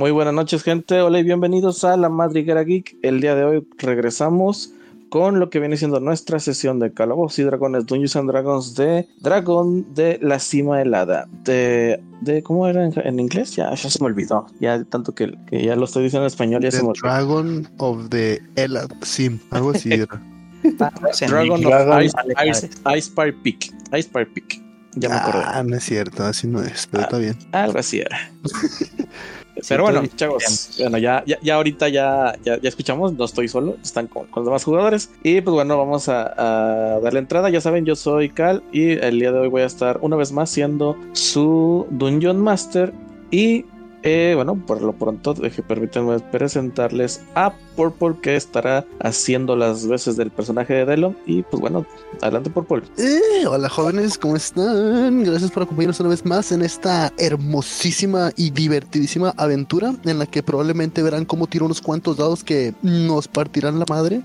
Muy buenas noches, gente. Hola y bienvenidos a la Madriguera Geek. El día de hoy regresamos con lo que viene siendo nuestra sesión de Calabozos y Dragones, Dungeons and Dragons de Dragón de la Cima Helada. De, de ¿Cómo era en, inglés? Ya, ya se me olvidó. Ya tanto que, que ya lo estoy diciendo en español, ya se me olvidó. Dragon of the Helad Sim, algo así era. Dragon of Ice, Ice, Ice Peak. Ice Peak. Ya me acordé. Ah, no es cierto, así no es, pero está bien. Algo así era. Pero bueno, chavos, bueno, ya, ya, ya ahorita ya, ya, ya, escuchamos, no estoy solo, están con, con los demás jugadores. Y pues bueno, vamos a, a, darle entrada. Ya saben, yo soy Cal y el día de hoy voy a estar una vez más siendo su Dungeon Master. Y eh, bueno, por lo pronto, deje, permítanme presentarles a Purple, que estará haciendo las veces del personaje de Delo. Y pues bueno, adelante, Purple. Eh, hola, jóvenes, ¿cómo están? Gracias por acompañarnos una vez más en esta hermosísima y divertidísima aventura en la que probablemente verán cómo tiro unos cuantos dados que nos partirán la madre.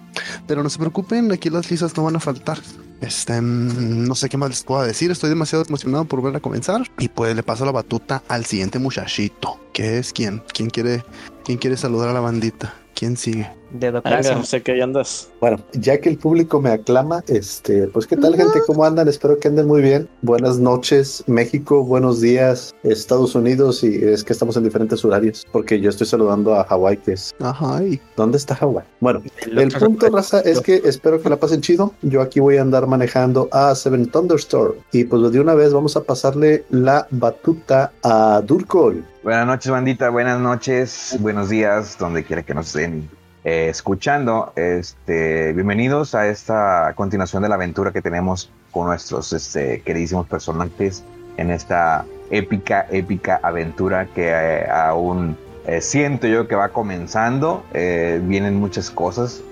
Pero no se preocupen, aquí las lisas no van a faltar. Este, mm, no sé qué más les puedo decir. Estoy demasiado emocionado por volver a comenzar. Y pues le paso la batuta al siguiente muchachito. ¿Qué es quién? ¿Quién quiere, quién quiere saludar a la bandita? ¿Quién sigue? De Venga, sé que ahí andas. Bueno, ya que el público me aclama, este, pues qué tal gente, ¿cómo andan? Espero que anden muy bien. Buenas noches, México, buenos días, Estados Unidos, y es que estamos en diferentes horarios, porque yo estoy saludando a Hawái, que es... Ajá. ¿Dónde está Hawái? Bueno, el punto, raza, es que espero que la pasen chido. Yo aquí voy a andar manejando a Seven Thunderstorm, y pues de una vez vamos a pasarle la batuta a Durkol. Buenas noches, bandita, buenas noches, buenos días, donde quiera que nos estén eh, escuchando. Este, bienvenidos a esta continuación de la aventura que tenemos con nuestros este, queridísimos personajes en esta épica, épica aventura que eh, aún eh, siento yo que va comenzando. vienen muchas cosas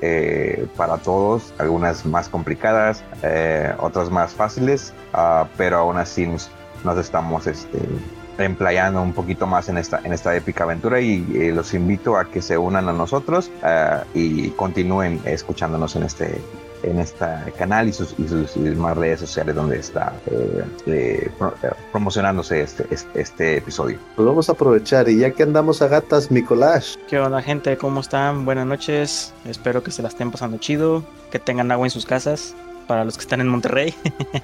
para todos, algunas más complicadas, otras más fáciles, ah, pero aún así nos, nos estamos este, emplayando un poquito más en esta, en esta épica aventura y eh, los invito a que se unan a nosotros eh, y continúen escuchándonos en este en este canal y sus, y sus, más redes sociales donde está eh, promocionándose este, este, este, episodio. Pues vamos a aprovechar y ya que andamos a gatas, Nicolás. ¿Qué onda gente? ¿Cómo están? Buenas noches. Espero que se la estén pasando chido, que tengan agua en sus casas para los que están en Monterrey.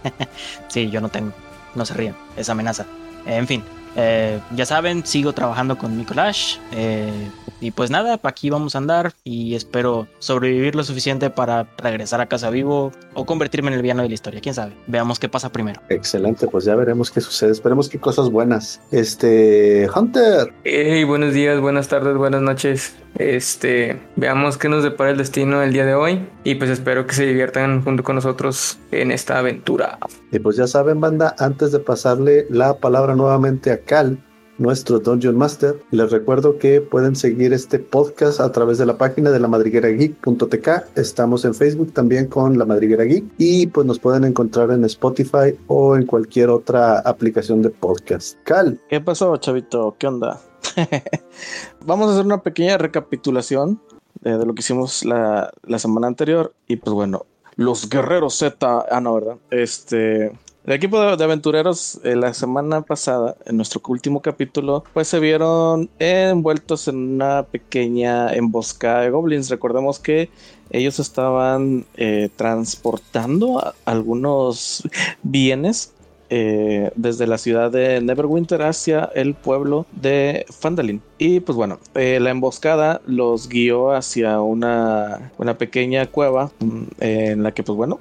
sí, yo no tengo. No se rían, es amenaza. En fin, eh, ya saben, sigo trabajando con Nicolás. Eh, y pues nada, aquí vamos a andar y espero sobrevivir lo suficiente para regresar a casa vivo o convertirme en el villano de la historia. Quién sabe. Veamos qué pasa primero. Excelente, pues ya veremos qué sucede. Esperemos que cosas buenas. Este, Hunter. Hey, buenos días, buenas tardes, buenas noches. Este, veamos qué nos depara el destino el día de hoy y pues espero que se diviertan junto con nosotros en esta aventura. Y pues ya saben, banda, antes de pasarle la palabra nuevamente a Cal, nuestro Dungeon Master. Les recuerdo que pueden seguir este podcast a través de la página de la madriguera geek.tk. Estamos en Facebook también con la madriguera geek y pues nos pueden encontrar en Spotify o en cualquier otra aplicación de podcast. Cal. ¿Qué pasó, chavito? ¿Qué onda? Vamos a hacer una pequeña recapitulación de, de lo que hicimos la, la semana anterior y pues bueno, los guerreros Z, ah no, ¿verdad? Este, el equipo de, aventureros eh, la semana pasada, en nuestro último capítulo, pues se vieron envueltos en una pequeña emboscada de goblins. Recordemos que ellos estaban eh, transportando algunos bienes eh, desde la ciudad de Neverwinter hacia el pueblo de Fandalin. Y pues bueno, eh, la emboscada los guió hacia una, una pequeña cueva mm, en la que pues bueno,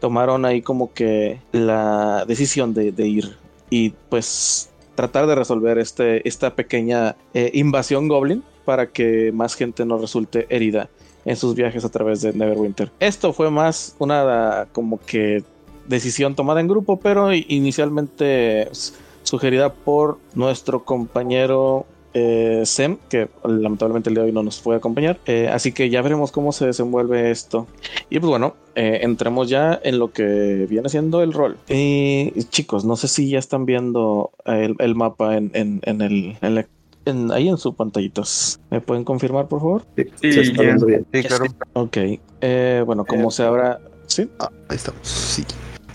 tomaron ahí como que la decisión de, ir y pues tratar de resolver este, esta pequeña eh, invasión goblin para que más gente no resulte herida en sus viajes a través de Neverwinter. Esto fue más una como que decisión tomada en grupo, pero inicialmente sugerida por nuestro compañero eh, Sem, que lamentablemente el día de hoy no nos puede acompañar. Eh, así que ya veremos cómo se desenvuelve esto. Y pues bueno, eh, entremos ya en lo que viene siendo el rol. Y chicos, no sé si ya están viendo el, mapa en, el. ahí en sus pantallitas. ¿Me pueden confirmar, por favor? Sí, se está viendo bien. Sí, claro. Ok. bueno, como se habrá. Sí. Ah, ahí estamos. Sí.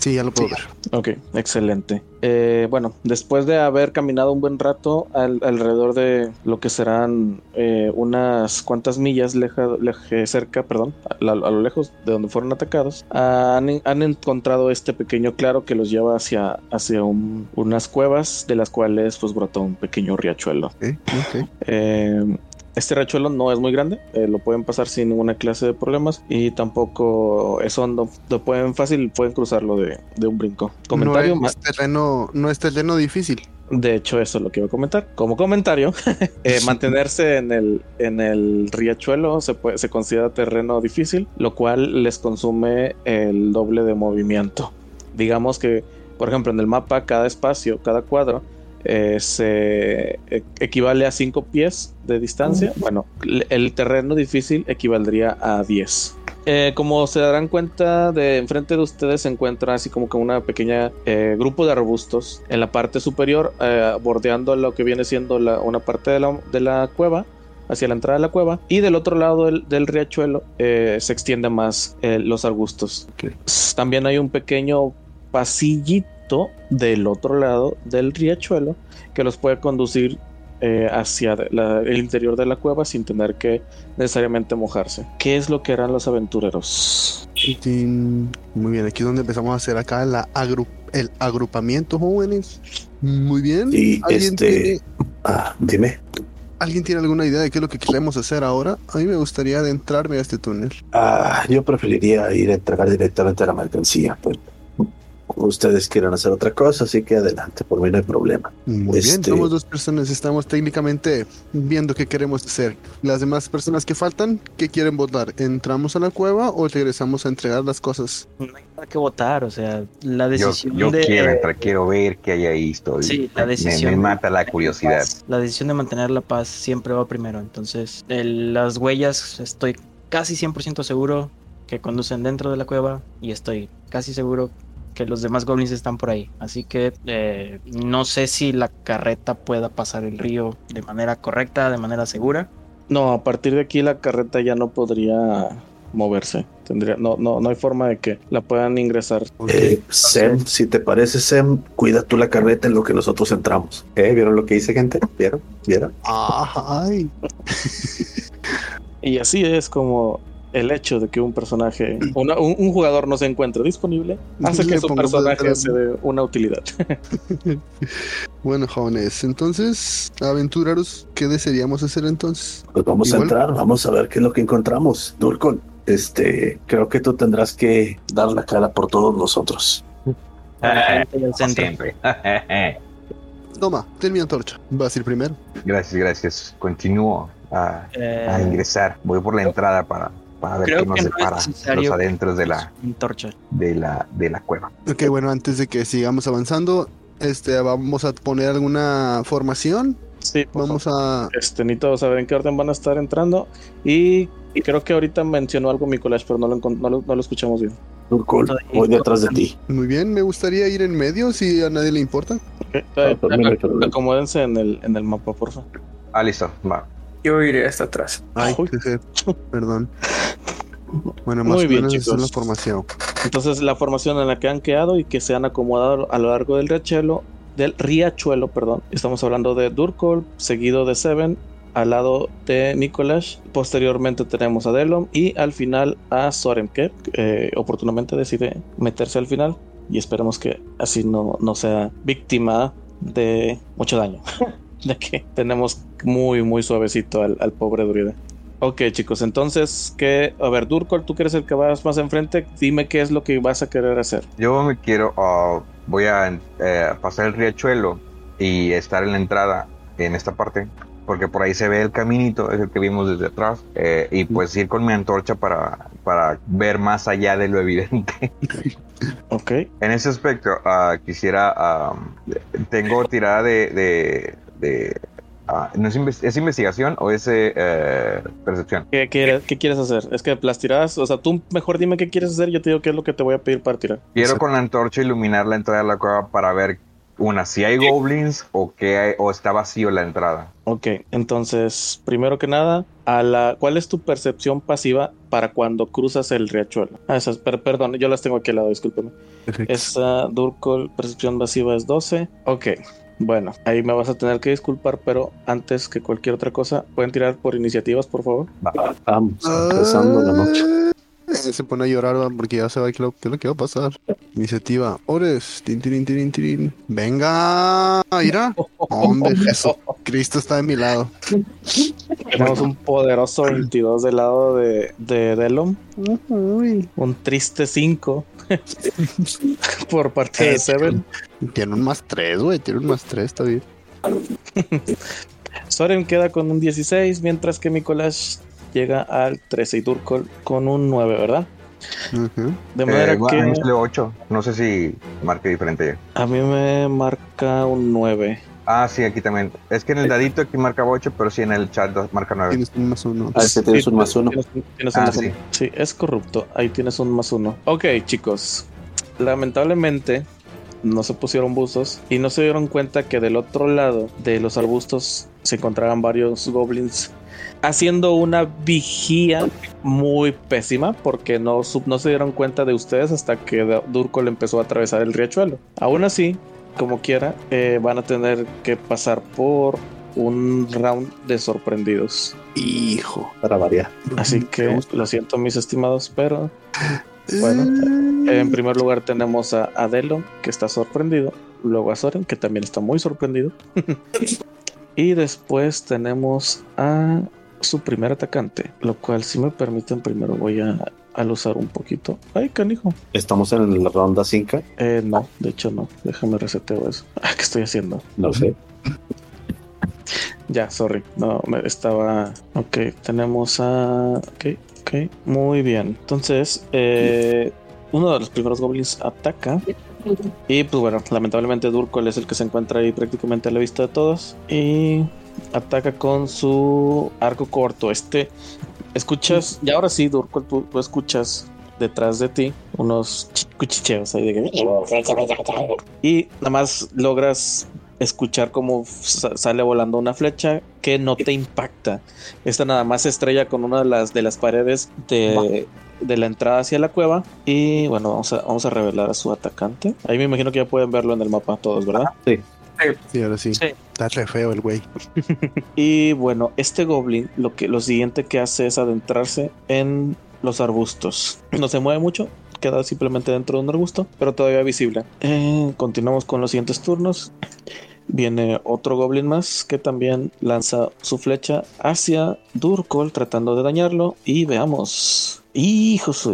Sí, ya lo puedo ver. Ok, excelente. Eh, bueno, después de haber caminado un buen rato al- alrededor de lo que serán eh, unas cuantas millas leja, leje- cerca, perdón, a, lo lejos de donde fueron atacados, han, han encontrado este pequeño claro que los lleva hacia, hacia un- unas cuevas de las cuales pues brota un pequeño riachuelo. Ok, ok. Eh, este riachuelo no es muy grande, eh, lo pueden pasar sin ninguna clase de problemas y tampoco es hondo. Lo pueden fácil, pueden cruzarlo de, de un brinco. Comentario, no es terreno, no es terreno difícil. de hecho eso es lo que iba a comentar. Como comentario, eh, mantenerse en el, en el riachuelo se, puede, se considera terreno difícil, lo cual les consume el doble de movimiento. Digamos que, por ejemplo, en el mapa cada espacio, cada cuadro, eh, se e- equivale a 5 pies de distancia. Bueno, el terreno difícil equivaldría a 10. Eh, como se darán cuenta, de enfrente de ustedes se encuentra así como que una pequeña eh, grupo de arbustos en la parte superior, eh, bordeando lo que viene siendo la- una parte de la, de la cueva, hacia la entrada de la cueva, y del otro lado del, del riachuelo eh, se extienden más eh, los arbustos. También hay un pequeño pasillito del otro lado del riachuelo que los puede conducir eh, hacia la- el interior de la cueva sin tener que necesariamente mojarse. ¿Qué es lo que harán los aventureros? Muy bien, aquí es donde empezamos a hacer acá la agru- el agrupamiento, jóvenes. Muy bien. Y ¿Alguien, este- tiene, Ah, dime. ¿Alguien tiene alguna idea de qué es lo que queremos hacer ahora? A mí me gustaría adentrarme a este túnel. Ah, yo preferiría ir a entregar directamente la mercancía, pero ustedes quieren hacer otra cosa, así que adelante, por mí no hay problema. Muy bien, Este- somos dos personas, estamos técnicamente viendo qué queremos hacer. Las demás personas que faltan, ¿qué quieren votar? ¿Entramos a la cueva o regresamos a entregar las cosas? No hay nada que votar, o sea, la Yo, decisión yo de... quiero entrar, quiero ver qué hay ahí. Estoy, Sí, la me- decisión Me, mata la curiosidad. La decisión de mantener la paz siempre va primero. Entonces, el- las huellas estoy casi 100% seguro que conducen dentro de la cueva y estoy casi seguro que los demás goblins están por ahí. Así que eh, no sé si la carreta pueda pasar el río de manera correcta, de manera segura. No, a partir de aquí la carreta ya no podría moverse. Tendría, no, no, no hay forma de que la puedan ingresar. Eh, Sem, si te parece, Sem, cuida tú la carreta en lo que nosotros entramos. ¿Eh? ¿Vieron lo que dice, gente? ¿Vieron? ¿Vieron? Ay, Y así es como el hecho de que un personaje, una- un, un jugador no se encuentre disponible, hace que su personaje detrás. se dé una utilidad. bueno, jóvenes, entonces, aventureros, ¿qué desearíamos hacer entonces? Pues vamos a entrar, vamos a ver qué es lo que encontramos. Durkon, este, creo que tú tendrás que dar la cara por todos nosotros. Siempre. Toma, ten mi antorcha. Vas a ir primero. gracias, gracias. Continúo a, Eh, a ingresar. Voy por la entrada para, para ver creo qué nos que no es depara necesario los adentros de la, antorcha. de la, de la cueva. Ok, bueno, antes de que sigamos avanzando, este, vamos a poner alguna formación. Sí, por Vamos a. Este, ni todos saber en qué orden van a estar entrando. Y creo que ahorita mencionó algo Nicolás, pero no lo, no lo, no lo escuchamos bien. Voy detrás de ti. Muy bien, me gustaría ir en medio si a nadie le importa. Ok, eh, Ah, no problema. acomódense en el, en el mapa, por favor. Ah, listo. Va. Yo iré hasta atrás. Ay, perdón. Bueno, más Muy o bien, menos esa es chicos. la formación. Entonces, la formación en la que han quedado y que se han acomodado a lo largo del riachuelo, del riachuelo, perdón. Estamos hablando de Durkol, seguido de Seven, al lado de Nicolás. Posteriormente tenemos a Delom y al final a Soren, que eh, oportunamente decide meterse al final. Y esperemos que así no, no sea víctima de mucho daño. de que tenemos muy, muy suavecito al, al pobre druida. Ok, chicos, entonces, que A ver, Durkol, tú que eres el que vas más enfrente, dime qué es lo que vas a querer hacer. Yo me quiero, ah, voy a eh, pasar el riachuelo y estar en la entrada en esta parte, porque por ahí se ve el caminito, es el que vimos desde atrás, eh, y pues ir con mi antorcha para, para ver más allá de lo evidente. Ok. En ese aspecto, ah, quisiera, ah, tengo tirada de, de, de, ah, ¿no es, inves- ¿es investigación o es eh, eh, percepción? ¿Qué, quieres- qué quieres hacer? Es que las tiradas, o sea, tú mejor dime qué quieres hacer, yo te digo qué es lo que te voy a pedir para tirar. Quiero Exacto. con la antorcha iluminar la entrada de la cueva para ver una, si hay goblins o que hay- o está vacío la entrada. Ok, entonces, primero que nada, a la, ¿cuál es tu percepción pasiva para cuando cruzas el riachuelo? Ah, esas, per- perdón, yo las tengo aquí al lado, discúlpeme. Perfecto. Esa Durkol, percepción pasiva es 12. Ok, bueno, ahí me vas a tener que disculpar, pero antes que cualquier otra cosa, ¿pueden tirar por iniciativas, por favor? Vamos, empezando la noche. Eh, Se pone a llorar ¿va? porque ya se va qué es lo, qué es lo que va a pasar. Iniciativa. Ores. Tin. Venga. Mira. Hombre, Jesucristo está de mi lado. Tenemos un poderoso 22 del lado de, de Delom, Uy. un triste 5 por parte de Seven. Tiene un más tres, güey. Tiene un más tres, está bien. Soren queda con un 16, mientras que Mikolash llega al 13 y Durkol con un 9, ¿verdad? Ujú. De manera Eh, que a mí sale 8. No sé si marque diferente. a mí me marca un 9. Ah, sí, aquí también. Es que en el dadito aquí marca 8, pero sí en el chat marca 9. Tienes un más uno. Ah, ese tienes un más uno. Tienes, tienes un Ah, más sí. uno. Sí, es corrupto. Ahí tienes un más uno. Ok, chicos. Lamentablemente no se pusieron buzos y no se dieron cuenta que del otro lado de los arbustos se encontraban varios goblins haciendo una vigía muy pésima porque no, no se dieron cuenta de ustedes hasta que D- Durkol empezó a atravesar el riachuelo. Aún así, como quiera, eh, van a tener que pasar por un round de sorprendidos. Hijo. Para variar. Así que lo siento, mis estimados, pero Bueno, en primer lugar tenemos a Adelo, que está sorprendido. Luego a Soren, que también está muy sorprendido. y después tenemos a su primer atacante, lo cual, si me permiten, primero voy a al usar un poquito. Ay, canijo. Estamos en la ronda 5. Eh, no, de hecho no. Déjame reseteo eso. Ah, ¿Qué estoy haciendo? No sé. Ya, sorry. No, me estaba. Ok, tenemos a. Ok, ok. Muy bien. Entonces, eh, uno de los primeros goblins ataca. Y pues bueno, lamentablemente Durkol es el que se encuentra ahí prácticamente a la vista de todos. Y ataca con su arco corto. Este. Escuchas. Y ahora sí, Durkol, tú, tú escuchas detrás de ti unos ch- cuchicheos ahí de que- y nada más logras escuchar cómo sa- sale volando una flecha que no te impacta. Esta nada más se estrella con una de las, de las paredes de, de la entrada hacia la cueva. Y bueno, vamos a, vamos a revelar a su atacante. Ahí me imagino que ya pueden verlo en el mapa todos, ¿verdad? Sí, ahora sí. Sí. Está re feo el güey. Y bueno, este goblin lo que lo siguiente que hace es adentrarse en los arbustos. No se mueve mucho, queda simplemente dentro de un arbusto, pero todavía visible. Eh, continuamos con los siguientes turnos. Viene otro goblin más que también lanza su flecha hacia Durkol tratando de dañarlo y veamos. Hijos,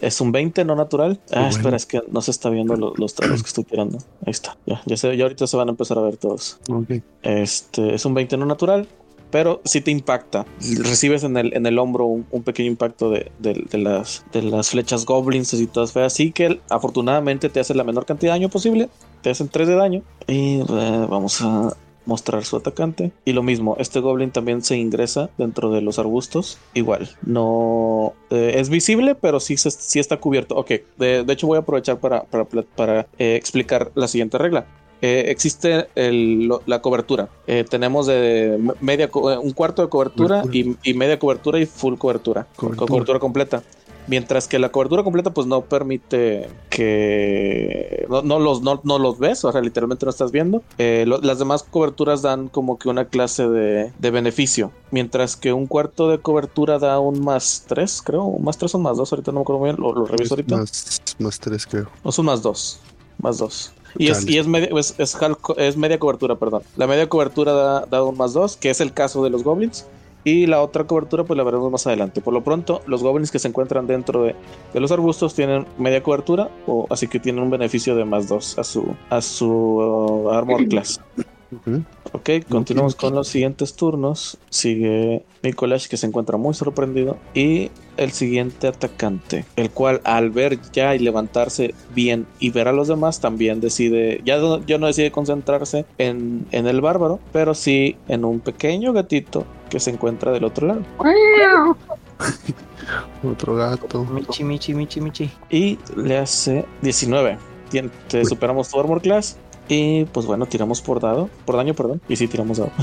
es un 20 no natural. Ah, bueno. espera, es que no se está viendo lo- los trados que estoy tirando. Ahí está. Ya, ya, se, ya ahorita se van a empezar a ver todos. Ok. Este es un 20 no natural, pero sí te impacta. Recibes en el, en el hombro un, un pequeño impacto de, de- de las, de las flechas goblins y todas feas. Así que afortunadamente te hace la menor cantidad de daño posible. Te hacen 3 de daño. Y eh, vamos a mostrar su atacante. Y lo mismo, este goblin también se ingresa dentro de los arbustos. Igual, no eh, es visible, pero sí, se- sí está cubierto. Ok, de, de hecho voy a aprovechar para, para, para, eh, explicar la siguiente regla. Eh, existe el- lo- la cobertura. Eh, tenemos de me- media un cuarto de cobertura y, y media cobertura y full cobertura, con Cobertura. cobertura completa. Mientras que la cobertura completa pues no permite que no, no los no, no los ves, o sea, literalmente no estás viendo. Eh, lo- las demás coberturas dan como que una clase de, de beneficio, mientras que un cuarto de cobertura da un más 3, creo, un más 3 o más 2, ahorita no me acuerdo muy bien, lo, lo reviso ahorita. Más, más tres, creo. O son más dos. Más dos. Y es, y es, media, es, es media cobertura, perdón. La media cobertura da, da un más dos, que es el caso de los goblins. Y la otra cobertura, pues la veremos más adelante. Por lo pronto, los goblins que se encuentran dentro de, de los arbustos tienen media cobertura, o así que tienen un beneficio de más dos a su, a su uh, armor class. Ujú. Ok, continuamos con los siguientes turnos. Sigue Mikolash, que se encuentra muy sorprendido. Y el siguiente atacante, el cual al ver ya y levantarse bien y ver a los demás, también decide, ya no, ya no decide concentrarse en, en el bárbaro, pero sí en un pequeño gatito que se encuentra del otro lado. Otro gato. Michi, michi, michi, michi. Y le hace 19. Tien- te superamos tu armor class. Y pues bueno, tiramos por dado, por daño, perdón. Y sí, tiramos dado.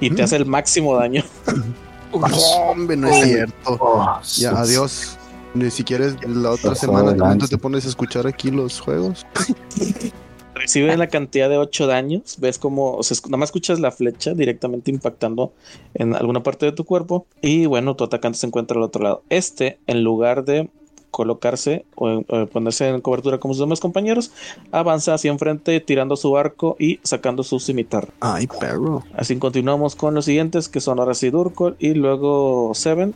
Y te hace el máximo daño. Hombre, no es cierto. Oh, Ya, adiós. Ni si quieres la otra semana de tú te pones a escuchar aquí los juegos. Recibe la cantidad de 8 daños. Ves como, o sea, nada más escuchas la flecha directamente impactando en alguna parte de tu cuerpo. Y bueno, tu atacante se encuentra al otro lado. Este, en lugar de colocarse o, o ponerse en cobertura como sus demás compañeros, avanza hacia enfrente tirando su arco y sacando su cimitarra. Ay, perro. Así continuamos con los siguientes que son ahora sí Durkol y luego Seven.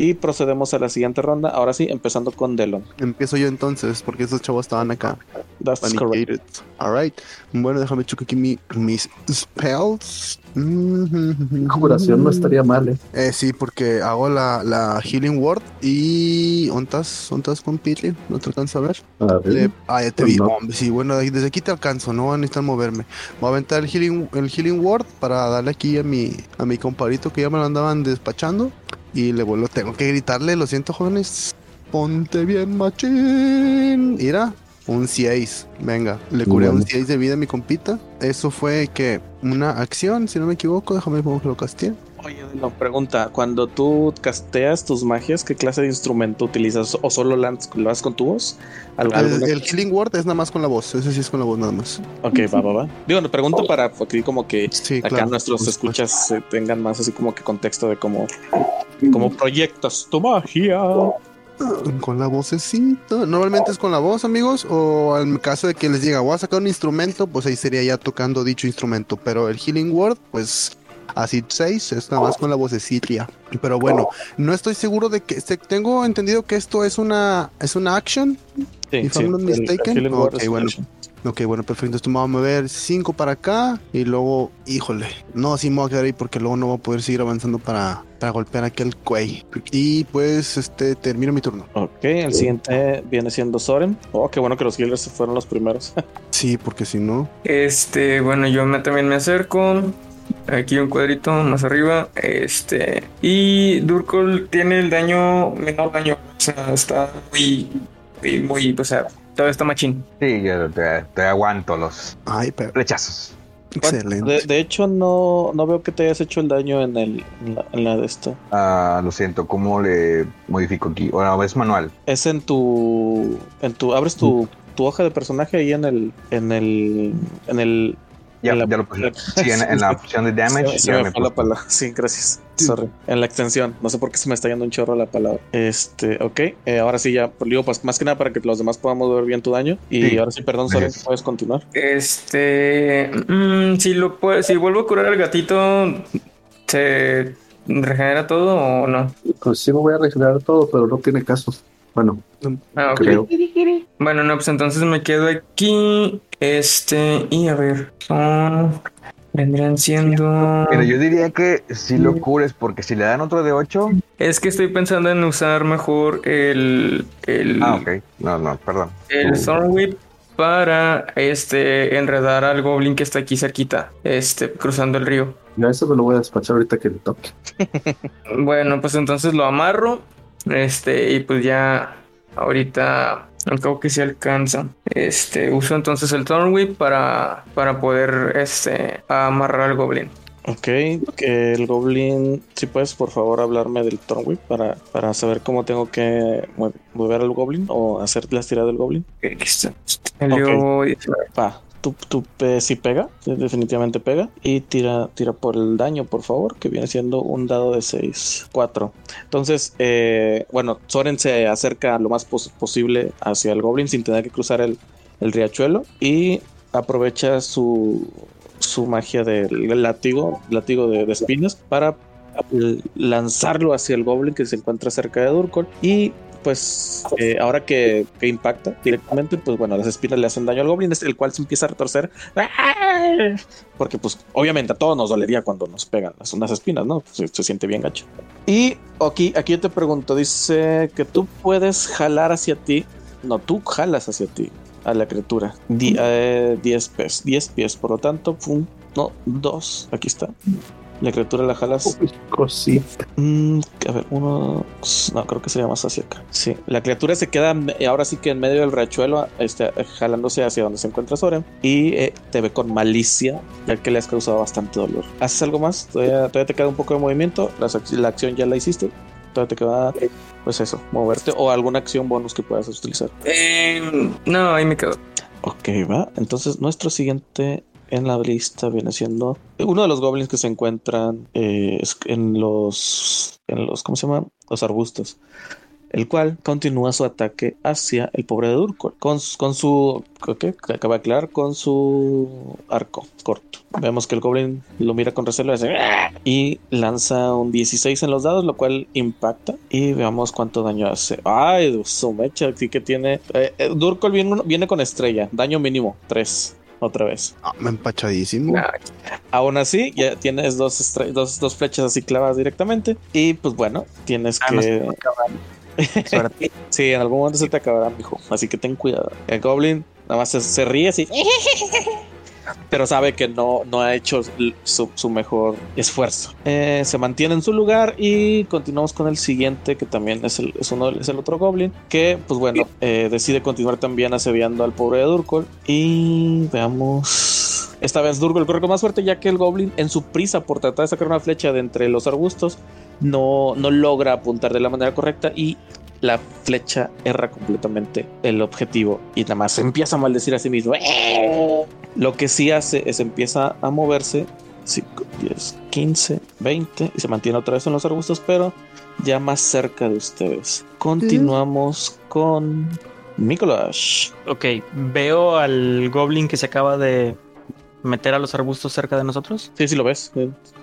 Y procedemos a la siguiente ronda. Ahora sí, empezando con Delon. Empiezo yo entonces, porque esos chavos estaban acá. That's correct. Panicated. Alright. Bueno, déjame checar aquí mi- mis spells. Mm, Curación no estaría mal, ¿eh? Eh, sí, porque hago la, la Healing Word y. ¿Ontas? ¿Ontas con Pitli? ¿No te alcanzo a ver? A ver. Le- ah, ya te vi. No. Hombre, sí, bueno, desde aquí te alcanzo, no van a necesitar moverme. Voy a aventar el Healing, el healing Word para darle aquí a mi, a mi compadrito que ya me lo andaban despachando. Y le vuelvo, tengo que gritarle, lo siento, jóvenes. Ponte bien, machín. Mira, un 6. Venga, le curé un Bueno. 6 de vida a mi compita. Eso fue que una acción, si no me equivoco, déjame ver que lo casteé. Oye, no, pregunta, cuando tú casteas tus magias, ¿qué clase de instrumento utilizas? ¿O solo lo haces con tu voz? ¿Al- El, Healing Word es nada más con la voz, ese sí es con la voz nada más. Ok, va, va, va. Digo, no pregunto para aquí como que Sí, acá claro. nuestros por supuesto. escuchas eh, tengan más así como que contexto de cómo, cómo proyectas tu magia. Con la vocecita. Normalmente es con la voz, amigos. O en caso de que les diga, voy a sacar un instrumento, pues ahí sería ya tocando dicho instrumento. Pero el Healing Word, pues así 6, es nada más con la vocecilla. Pero bueno, no estoy seguro de que. este- tengo entendido que esto es una, es una action. Sí, If sí, I'm not el- el mistaken. healing word Ok, es bueno. Ok, bueno, perfecto. Entonces me voy a mover 5 para acá. Y luego, híjole. No, así me voy a quedar ahí porque luego no voy a poder seguir avanzando para, para golpear aquel cuey. Y pues, este, termino mi turno. Ok, el siguiente viene siendo Soren. Oh, qué bueno que los healers fueron los primeros. Sí, porque si no. Este, bueno, yo me- también me acerco. Aquí un cuadrito más arriba. Este. Y Durkol tiene el daño, menor daño. O sea, está muy. Muy, muy o sea, todavía está machín. Sí, yo te, te aguanto los Ay, pero rechazos. excelente. De, de hecho, no, no veo que te hayas hecho el daño en, el, en, la, en la de esta. Ah, lo siento, ¿cómo le modifico aquí? Bueno, es manual. Es en tu. En tu. Abres tu, tu hoja de personaje ahí en el. En el. En el. Ya, en la- ya lo puse. Sí, en, en la opción de damage. Se, se ya me me fue la puse. palabra. Sí, gracias. Sorry. En la extensión. No sé por qué se me está yendo un chorro la palabra. Este, ok. Eh, ahora sí, ya. Digo, pues más que nada para que los demás podamos ver bien tu daño. Y Sí. ahora sí, perdón, Gracias. puedes continuar. Este. mm, si lo pue- si vuelvo a curar al gatito, ¿se regenera todo o no? Pues sí me voy a regenerar todo, pero no tiene caso. Bueno, Ah, ok. creo. Bueno, no, pues entonces me quedo aquí. Este, y a ver, son. Vendrían siendo. Pero yo diría que si lo cures, porque si le dan otro de 8. Es que estoy pensando en usar mejor el. El, Ah, ok. No, no, perdón. el Thorn Whip para este enredar al goblin que está aquí cerquita. Este, cruzando el río. Ya eso me lo voy a despachar ahorita que le toque. Bueno, pues entonces lo amarro. Este, y pues ya ahorita al cabo que se alcanza. Este, uso entonces el Thorn Whip para, para poder este amarrar al goblin. Ok, que el Goblin, si puedes por favor hablarme del Thornwhip para, para saber cómo tengo que mover al Goblin o hacer las tiradas del Goblin. Aquí está. 19. Va, tú pe- sí pega, definitivamente pega. Y tira, tira por el daño, por favor, que viene siendo un dado de 6, 4. Entonces, eh, bueno, Soren se acerca lo más pos- posible hacia el Goblin sin tener que cruzar el, el riachuelo y aprovecha su, su magia del látigo, látigo de, espinas, para l- lanzarlo hacia el Goblin que se encuentra cerca de Durkol y pues eh, ahora que, impacta directamente, pues bueno, las espinas le hacen daño al goblin, el cual se empieza a retorcer. Porque pues obviamente a todos nos dolería cuando nos pegan las unas espinas, ¿no? Se, siente bien gacho. Y aquí, aquí yo te pregunto, dice que tú puedes jalar hacia ti, no, tú jalas hacia ti a la criatura. 10 pies, 10 pies, por lo tanto, pum, no, 2, aquí está. La criatura la jalas. Uy, cosita. Mm, a ver, uno. No, creo que sería más hacia acá. Sí, la criatura se queda me- ahora sí que en medio del riachuelo, este, jalándose hacia donde se encuentra Soren. Y eh, te ve con malicia, ya que le has causado bastante dolor. ¿Haces algo más? Todavía, todavía te queda un poco de movimiento. Ac- la acción ya la hiciste. Todavía te queda, pues eso, moverte o alguna acción bonus que puedas utilizar. Eh, no, ahí me quedo. Ok, va. Entonces, nuestro siguiente en la lista viene siendo uno de los goblins que se encuentran eh, en los, en los, ¿cómo se llama? Los arbustos. El cual continúa su ataque hacia el pobre de Durkor con, con su, ¿qué? Que acaba de aclarar, con su arco corto. Vemos que el goblin lo mira con reserva y hace, "Ah", y lanza un 16 en los dados, lo cual impacta. Y veamos cuánto daño hace. Ay, su mecha, sí que tiene. Eh, eh, Durkol viene, viene con estrella, daño mínimo, 3. Otra vez. Ah, me empachadísimo. Nah, Aún así, ya tienes dos, dos, dos flechas así clavadas directamente. Y pues bueno, tienes Ah, no que. Suerte. Sí, en algún momento se te acabará, mijo. Así que ten cuidado. El goblin nada más se, se ríe así. Pero sabe que no, no ha hecho su, su mejor esfuerzo. Eh, se mantiene en su lugar y continuamos con el siguiente, que también es el, es uno, es el otro goblin, que pues bueno, eh, decide continuar también asediando al pobre Durkol. Y veamos. Esta vez Durkol corre con más suerte, ya que el goblin, en su prisa por tratar de sacar una flecha de entre los arbustos, no, no logra apuntar de la manera correcta y la flecha erra completamente el objetivo y nada más se empieza a maldecir a sí mismo. Lo que sí hace es empieza a moverse 5, 10, 15, 20 y se mantiene otra vez en los arbustos, pero ya más cerca de ustedes. Continuamos con Mikolash. Ok, veo al goblin que se acaba de meter a los arbustos cerca de nosotros. Sí, sí lo ves.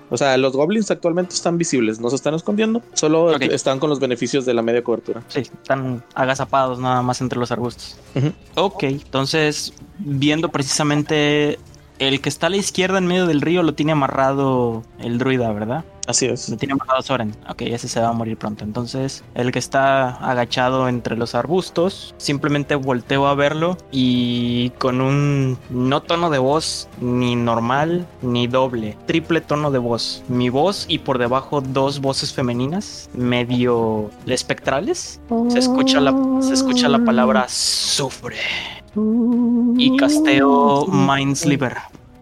O sea, los goblins actualmente están visibles, no se están escondiendo, solo están con los beneficios de la media cobertura. Sí, están agazapados nada más entre los arbustos. Ujú. Ok, entonces, viendo precisamente el que está a la izquierda en medio del río lo tiene amarrado el druida, ¿verdad? Así es. Lo tiene amarrado Soren. Ok, ese se va a morir pronto. Entonces, el que está agachado entre los arbustos, simplemente volteo a verlo y con un no tono de voz ni normal ni doble, triple tono de voz. Mi voz y por debajo dos voces femeninas, medio espectrales. Se escucha la, se escucha la palabra sufre. Y casteo Mindsliver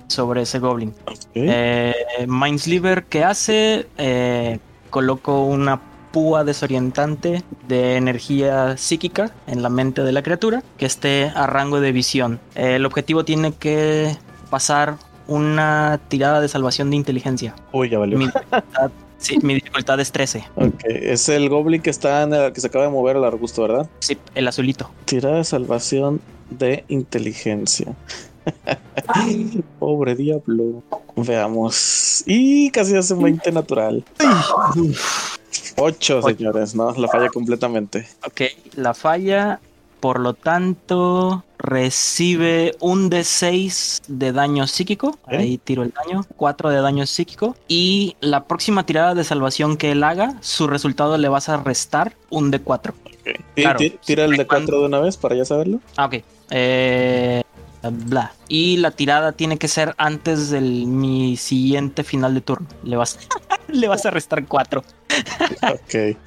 sobre ese goblin. Eh, Mindsliver, ¿qué hace? Eh, coloco una púa desorientante de energía psíquica en la mente de la criatura que esté a rango de visión. Eh, el objetivo tiene que pasar una tirada de salvación de inteligencia. Uy, ya valió. Mi dificultad, sí, mi dificultad es 13. Ok, es el goblin que está en el, que se acaba de mover al arbusto, ¿verdad? Sí, el azulito. Tirada de salvación de inteligencia. Pobre diablo. Veamos. Y casi hace un 20 natural. 8, señores, ¿no? La falla completamente. Ok, la falla, por lo tanto, recibe un D6 de daño psíquico. ¿Eh? Ahí tiro el daño, 4 de daño psíquico. Y la próxima tirada de salvación que él haga, su resultado le vas a restar un D4. Ok. Ti- Claro. ti- Tira el de 4 de una vez para ya saberlo. Ah, ok. Eh, bla. Y la tirada tiene que ser antes de mi siguiente final de turno. Le vas, le vas a restar 4. Ok.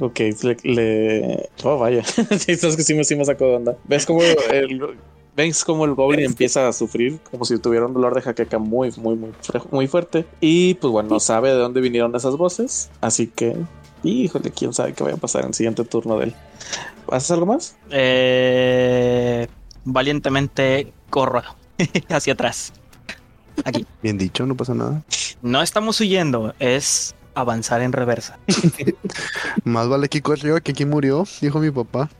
Ok, le, le- Oh, vaya. sabes que sí me, sí me sacó de onda. ¿Ves cómo el, ves cómo el goblin empieza a sufrir? Como si tuviera un dolor de jaqueca muy, muy, muy, muy fuerte. Y pues bueno, no sabe de dónde vinieron esas voces. Así que, híjole, quién sabe qué vaya a pasar en el siguiente turno de él. ¿Haces algo más? Eh, valientemente corro hacia atrás. Aquí. Bien dicho, no pasa nada. No estamos huyendo, es avanzar en reversa. Más vale que corrió que aquí murió, dijo mi papá.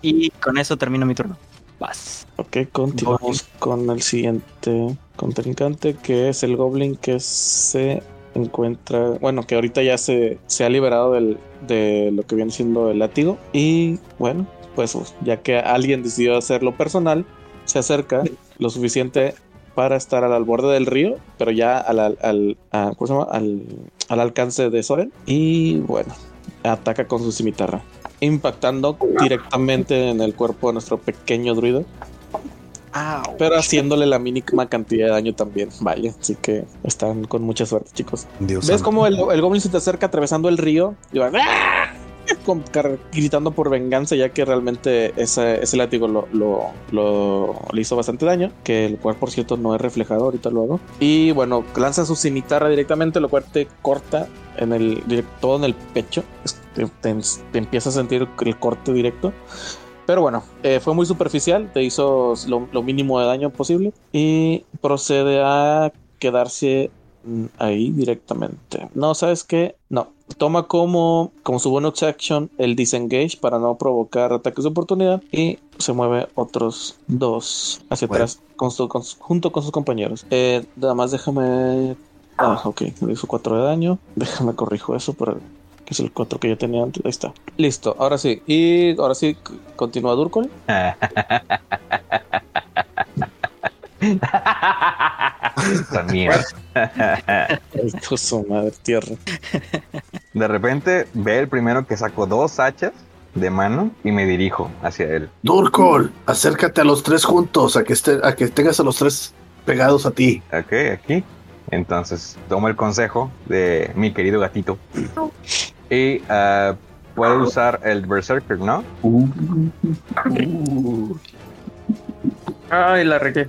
Y con eso termino mi turno. Vas. Ok, continuamos con el siguiente contrincante, que es el goblin que se encuentra, bueno, que ahorita ya se, se ha liberado del, de lo que viene siendo el látigo. Y bueno, pues ya que alguien decidió hacerlo personal, se acerca lo suficiente para estar al, al borde del río, pero ya al, al, al- a- ¿cómo se llama? al, al alcance de Soren. Y bueno, ataca con su cimitarra, impactando directamente en el cuerpo de nuestro pequeño druido. Pero haciéndole la mínima cantidad de daño también. Vaya, así que están con mucha suerte, chicos. Dios ¿Ves santo. cómo el, el goblin se te acerca atravesando el río? Y va ¡ah! Gritando por venganza, ya que realmente ese, ese látigo lo, lo- lo- le hizo bastante daño. Que el cual, por cierto, no es reflejado. Ahorita lo hago. Y bueno, lanza su cimitarra directamente, lo cual te corta en el todo en el pecho. Te, te- te empieza a sentir el corte directo. Pero bueno, eh, fue muy superficial, te hizo lo, lo mínimo de daño posible y procede a quedarse mm, ahí directamente. No, ¿sabes qué? No. Toma como, como su bonus action el disengage para no provocar ataques de oportunidad y se mueve otros dos hacia Bueno. atrás con su- con su- junto con sus compañeros. Eh, nada más déjame... Ah, ok, le hizo 4 de daño. Déjame corrijo eso para que es el 4 que yo tenía antes. Ahí está. Listo, ahora sí. Y ahora sí, continúa Durkol. También. Su madre tierra. De repente ve el primero que sacó dos hachas de mano y me dirijo hacia él. Durkol, acércate a los tres juntos, a que, esté, a que tengas a los tres pegados a ti. Ok, aquí. Entonces tomo el consejo de mi querido gatito. Y ah, puedo usar el Berserker, ¿no? Ay, la regué.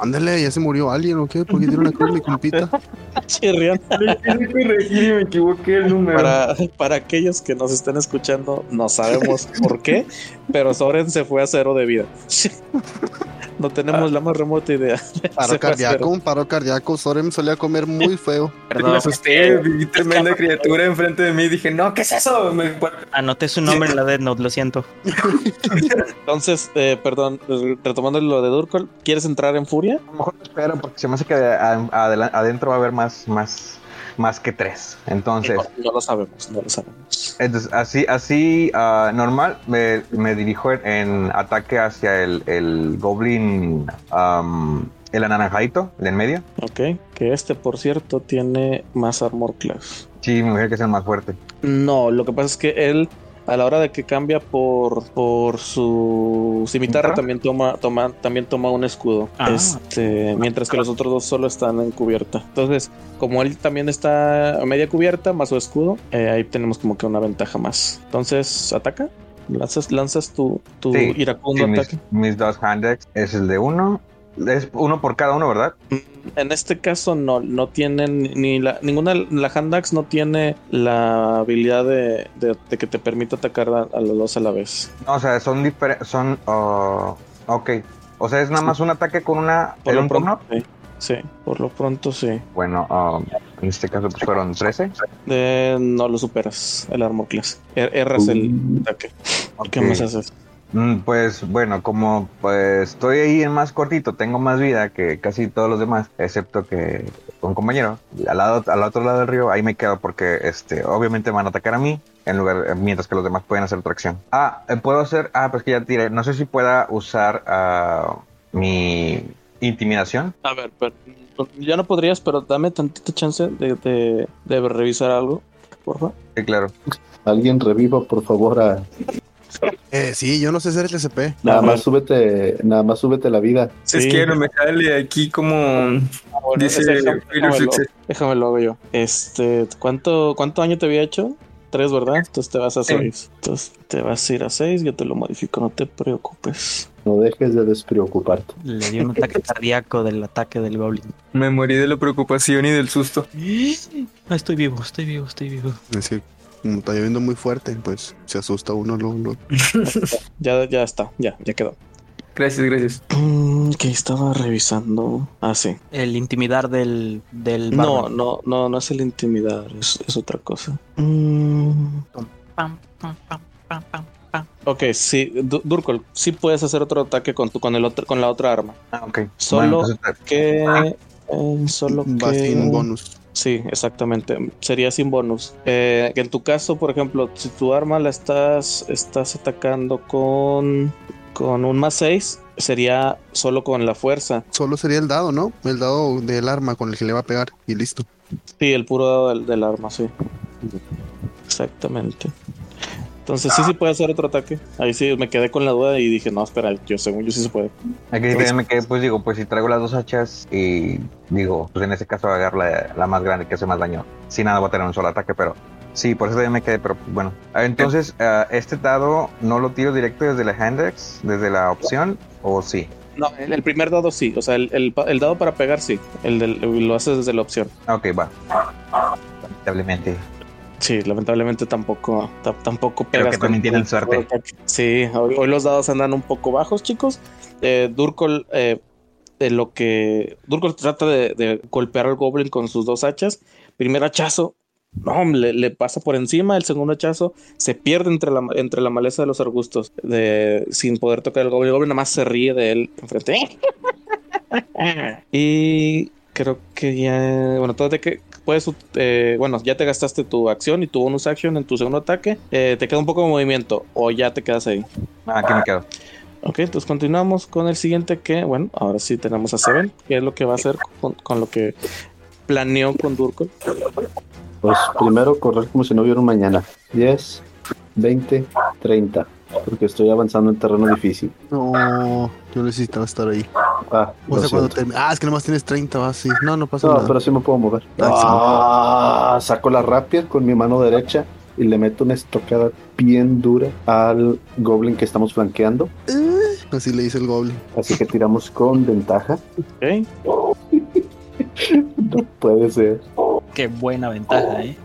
Ándale, ya se murió alguien o qué? ¿Por qué tiene una cruz mi compita? Chirrión. Me equivoqué el número. Para, para aquellos que nos estén escuchando, no sabemos por qué, pero Soren se fue a cero de vida. No tenemos la más remota idea. Paro a cardíaco, un paro cardíaco. Sorem solía comer muy feo. me Perdón. asusté, vi tremenda criatura enfrente de mí. Dije, no, ¿qué es eso? Me- Anoté su nombre en la Death Note, lo siento. Entonces, eh, perdón, retomando lo de Durkol, ¿quieres entrar en furia? A lo mejor me espero porque se me hace que adentro va a haber más, más, más que tres. Entonces, No, no lo sabemos, no lo sabemos. entonces así, así ah, normal, me, me dirijo en, en ataque hacia el, el Goblin, am, el anaranjadito, el en medio. Ok, que este, por cierto, tiene más armor class. Sí, me imagino que es el más fuerte. No, lo que pasa es que él, a la hora de que cambia por, por su cimitarra, también toma, toma, también toma un escudo. Ah. Este, mientras que los otros dos solo están en cubierta. Entonces, como él también está a media cubierta, más su escudo, eh, ahí tenemos como que una ventaja más. Entonces, ataca. Lanzas, lanzas tu, tu Sí, iracundo Sí, mis, ataque. mis dos handex es el de uno. Es uno por cada uno, ¿verdad? En este caso no, no tienen ni la, ninguna, la Handax no tiene la habilidad de, de- de que te permita atacar a, a los dos a la vez. No, o sea, son diferentes. Son. ah, ok. O sea, es nada más un ataque con una. Por lo un pronto, sí. Sí, por lo pronto sí. Bueno, ah, en este caso pues fueron 13. De- no lo superas el armor class. Er- Erras el ataque. ¿Qué más haces? Mm, Pues bueno, como pues estoy ahí en más cortito, tengo más vida que casi todos los demás, excepto que un compañero al lado al otro lado del río, ahí me quedo porque este obviamente van a atacar a mí en lugar mientras que los demás pueden hacer otra acción. Ah, eh, puedo hacer, ah, pues que ya tiré, no sé si pueda usar ah, mi intimidación. A ver, pero, ya no podrías, pero dame tantita chance de, de, de revisar algo, por favor. Sí, claro. Alguien reviva, por favor, a... Eh, sí, yo no sé hacer SCP. Nada más súbete, nada más súbete la vida. Es Sí. que no me sale aquí como Ah, bueno, dice ese- déjame, lo, hago yo. Este, ¿cuánto, ¿cuánto daño te había hecho? Tres, ¿verdad? Entonces te vas a Sí. seis. Entonces te vas a ir a seis, yo te lo modifico, no te preocupes. No dejes de despreocuparte. Le dio un ataque cardíaco del ataque del Goblin. Me morí de la preocupación y del susto. Ah, estoy vivo, estoy vivo, estoy vivo. Es que como está lloviendo muy fuerte, pues se asusta uno luego. Ya, ya está, ya, ya quedó. Gracias, gracias. Mm, que estaba revisando. Ah, sí. El intimidar del, del No, no, no, no es el intimidar, es, es otra cosa. Mm, Pam, pam, pam, ok, sí, Du- Durkol, sí puedes hacer otro ataque con, tu, con, el otro, con la otra arma. Ah, ok. Solo Bueno, que... eh, solo Va que... sin bonus. Sí, exactamente. Sería sin bonus. Eh, en tu caso, por ejemplo, si tu arma la estás, estás atacando con, con un más 6, sería solo con la fuerza. Solo sería el dado, ¿no? El dado del arma con el que le va a pegar y listo. Sí, el puro dado del, del arma, sí. Exactamente. Entonces sí, sí puede hacer otro ataque. Ahí sí me quedé con la duda y dije, no, espera, yo según yo sí se puede. Aquí también me quedé, pues digo, pues si traigo las dos hachas y digo, pues en ese caso agarrar la, la más grande que hace más daño. Si nada, voy a tener un solo ataque, pero sí, por eso también me quedé, pero bueno. Ah, Entonces, ah, este dado no lo tiro directo desde la Handex, desde la opción, o sí. No, el, el primer dado sí, o sea, el, el dado para pegar sí, el del, lo haces desde la opción. Ok, va. Lamentablemente. Sí, lamentablemente tampoco, ta- tampoco Creo pegas que también tienen suerte. Sí, hoy, hoy los dados andan un poco bajos, chicos. Eh, Durkol, eh, de lo que Durkol trata de, de golpear al Goblin con sus dos hachas. Primer hachazo, no, le, le pasa por encima. El segundo hachazo se pierde entre la, entre la maleza de los arbustos, de, sin poder tocar el Goblin. El Goblin nada más se ríe de él enfrente. y creo que ya, bueno, todo de que puedes, eh, bueno, ya te gastaste tu acción y tu bonus action en tu segundo ataque. Eh, te queda un poco de movimiento o ya te quedas ahí. Ah, aquí me quedo. Ok, entonces continuamos con el siguiente que, bueno, ahora sí tenemos a Seven, que es lo que va a hacer con, con lo que planeó con Durkol. Pues primero correr como si no hubiera un mañana. 10, 20, 30. Porque estoy avanzando en terreno difícil. No, yo necesitaba estar ahí. Ah, O sea, cuando Ah, es que nomás tienes 30, va así. No, no pasa No, nada. pero sí me puedo mover. Ah, Ah, saco la rapier con mi mano derecha y le meto una estocada bien dura al goblin que estamos flanqueando. Así le dice el goblin. Así que tiramos con ventaja. Ok, No puede ser. Qué buena ventaja, ¿eh?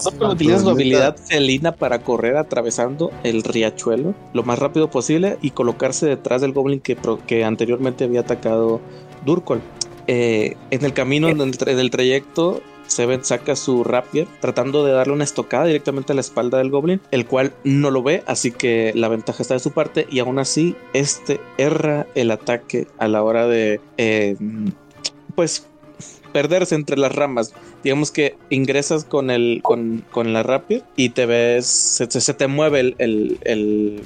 Solo utilizas su habilidad felina para correr atravesando el riachuelo lo más rápido posible y colocarse detrás del goblin que, que anteriormente había atacado Durkol. Eh, en el camino en el, trayecto, Seven saca su rapier tratando de darle una estocada directamente a la espalda del goblin, el cual no lo ve, así que la ventaja está de su parte y aún así este erra el ataque a la hora de, eh, pues, perderse entre las ramas digamos que ingresas con el con, con la rapier y te ves se, se- te mueve el, el, el,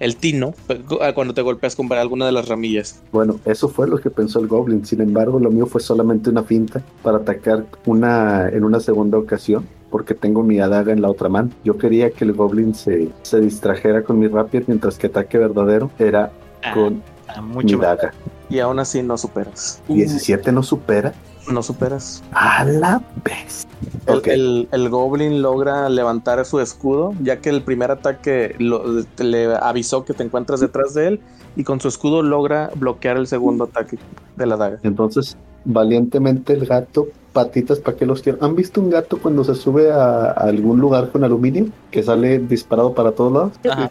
el tino ah, cuando te golpeas con alguna de las ramillas Bueno, eso fue lo que pensó el goblin. Sin embargo, lo mío fue solamente una finta para atacar una en una segunda ocasión. Porque tengo mi adaga en la otra mano. Yo quería que el goblin se, se distrajera con mi rapier mientras que ataque verdadero era con Ah, mi mucho daga. y aún así no superas 17 no supera. No superas A la vez. el, el- el goblin logra levantar su escudo ya que el primer ataque lo- le avisó que te encuentras detrás de él y con su escudo logra bloquear el segundo ataque de la daga Entonces, valientemente el gato, patitas, ¿para qué los quiero? ¿Han visto un gato cuando se sube a, a algún lugar con aluminio que sale disparado para todos lados? Ajá.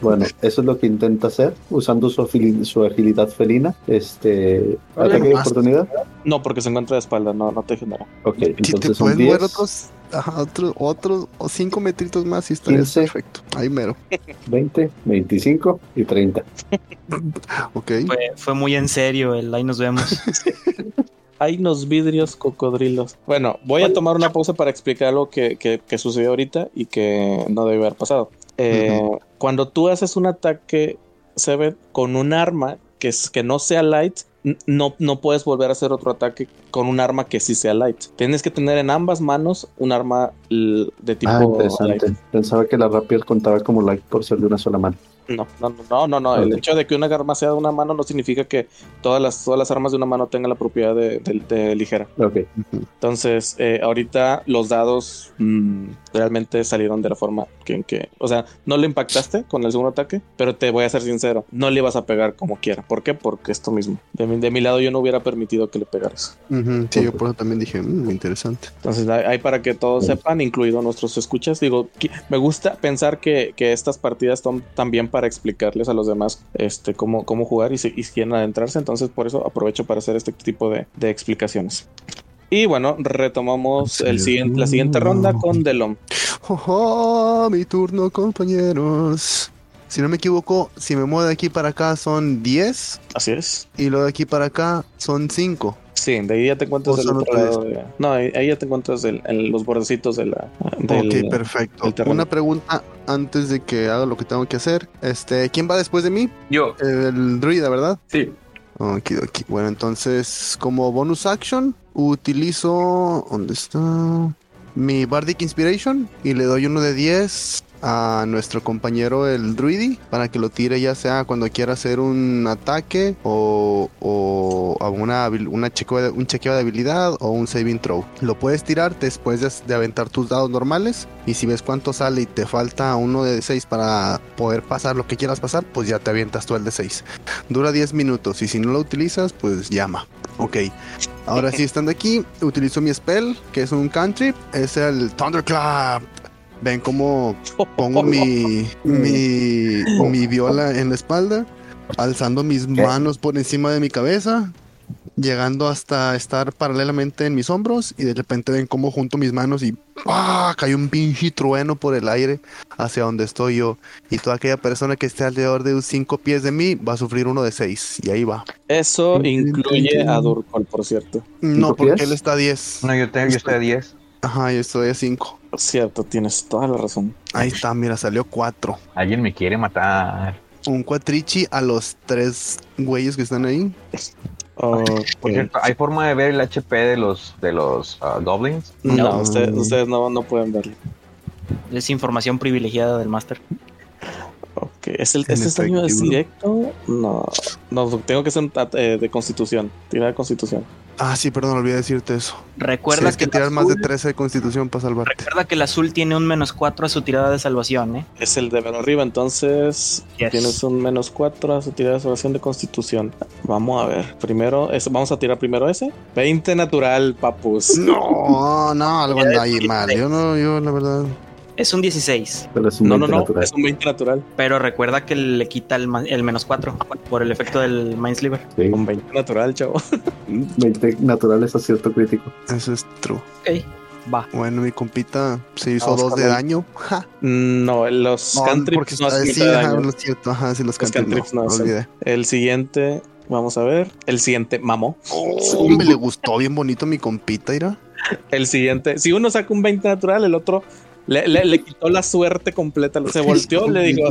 Bueno, eso es lo que intenta hacer usando su, su agilidad felina. Este, ataque de oportunidad. no porque se encuentra de espalda no no te genera Ok, Si te entonces son puedes 10, mover otros, ajá, otros, otros o cinco metritos más y estaría 15. perfecto. Ahí mero. 20, 25 y 30. Ok. Fue, fue muy en serio el ahí nos vemos. Hay unos vidrios cocodrilos. Bueno, voy a tomar una pausa para explicar algo que, que- que sucedió ahorita y que no debe haber pasado. Eh, Cuando tú haces un ataque, Seven, con un arma que, es, que no sea light, no, no puedes volver a hacer otro ataque con un arma que sí sea light. Tienes que tener en ambas manos un arma de tipo Ah, interesante. light. Pensaba que la rapier contaba como light por ser de una sola mano. No, no, no, no, no. El hecho de que una arma sea de una mano no significa que todas las, todas las armas de una mano tengan la propiedad de- de- de ligera. Ok, Entonces, eh, ahorita los dados mm, realmente salieron de la forma que, en que, o sea, no le impactaste con el segundo ataque, pero te voy a ser sincero, no le ibas a pegar como quiera. ¿Por qué? Porque esto mismo. De mi, de mi lado yo no hubiera permitido que le pegaras. Sí, yo por eso también dije, "Mm, interesante. Entonces, hay para que todos sepan, incluido nuestros escuchas. Digo, me gusta pensar que, que estas partidas son también para explicarles a los demás este, cómo, cómo jugar y si, y si quieren adentrarse. Entonces, por eso aprovecho para hacer este tipo de, de explicaciones. Y bueno, retomamos el siguiente, la siguiente ronda con Delom. Ojo, mi turno, compañeros. Si no me equivoco, si me muevo de aquí para acá son 10 Así es. y lo de aquí para acá son 5. Sí, de ahí ya te encuentras son otro lado. de- no, ahí, ahí ya te encuentras los bordecitos de la. del- ok, perfecto. Una pregunta antes de que haga lo que tengo que hacer. Este, ¿quién va después de mí? Yo, El druida, ¿verdad? sí. Aquí, aquí. Bueno, entonces, como bonus action, utilizo. ¿Dónde está? mi Bardic Inspiration y le doy uno de 10 a nuestro compañero el Druidi para que lo tire ya sea cuando quiera hacer un ataque o, o a una, chequeo de- un chequeo de habilidad o un saving throw. Lo puedes tirar después de, de aventar tus dados normales y si ves cuánto sale y te falta uno de 6 para poder pasar lo que quieras pasar, pues ya te avientas tú el de 6. Dura 10 minutos y si no lo utilizas, pues llama. Ok. Ahora sí, estando aquí, utilizo mi spell, que es un cantrip, es el Thunderclap. Ven cómo pongo mi, mi, mi viola en la espalda, alzando mis manos por encima de mi cabeza, llegando hasta estar paralelamente en mis hombros y de repente ven cómo junto mis manos y ¡pah! cae un pinche trueno por el aire hacia donde estoy yo. Y toda aquella persona que esté alrededor de 5 pies de mí va a sufrir uno de 6 y ahí va. Eso incluye a Durkol, por cierto. No, ¿Cinco porque pies? él está a 10. No, yo, te- yo estoy a 10. Ajá, yo estoy a 5. Cierto, tienes toda la razón. Ahí está, mira, salió 4. Alguien me quiere matar. Un cuatrichi a los tres güeyes que están ahí. Por cierto, ¿hay forma de ver el HP de los de los ah, goblins? No, No. ustedes, ustedes no, no pueden verlo. Es información privilegiada del máster. Ok, ¿Es el, ¿Este daño es efectivo. directo? No, no, tengo que ser eh, de constitución. Tirar de constitución. Ah, sí, perdón, olvidé decirte eso. Recuerda que, que tirar el más de azul- 13 de constitución para salvarte. Recuerda que el azul tiene un menos 4 a su tirada de salvación, ¿eh? Es el de ver arriba, entonces Yes. tienes un menos 4 a su tirada de salvación de constitución. Vamos a ver. Primero, es- vamos a tirar primero ese. 20 natural, papus. No, no, algo anda ahí mal. Yo no, yo la verdad. Es un 16, Pero es un No, no, 20 no, natural. es un 20 natural. pero recuerda que le quita el, el menos 4 por el efecto del Mindsliver. Sí, Un 20 natural, chavo. 20 naturales a cierto crítico. Eso es true. Ok, va. Bueno, mi compita se hizo Vamos dos de daño. Ja. No, los No, cantrips porque no hacen sí, ajá, lo cierto, ajá, sí, los Los cantrips cantrips no, no olvidé. El siguiente, vamos a ver. El siguiente, mamó. Oh, me le gustó bien bonito mi compita, mira. El siguiente, si uno saca un 20 natural, el otro le, le- quitó la suerte completa. Se volteó, le dijo,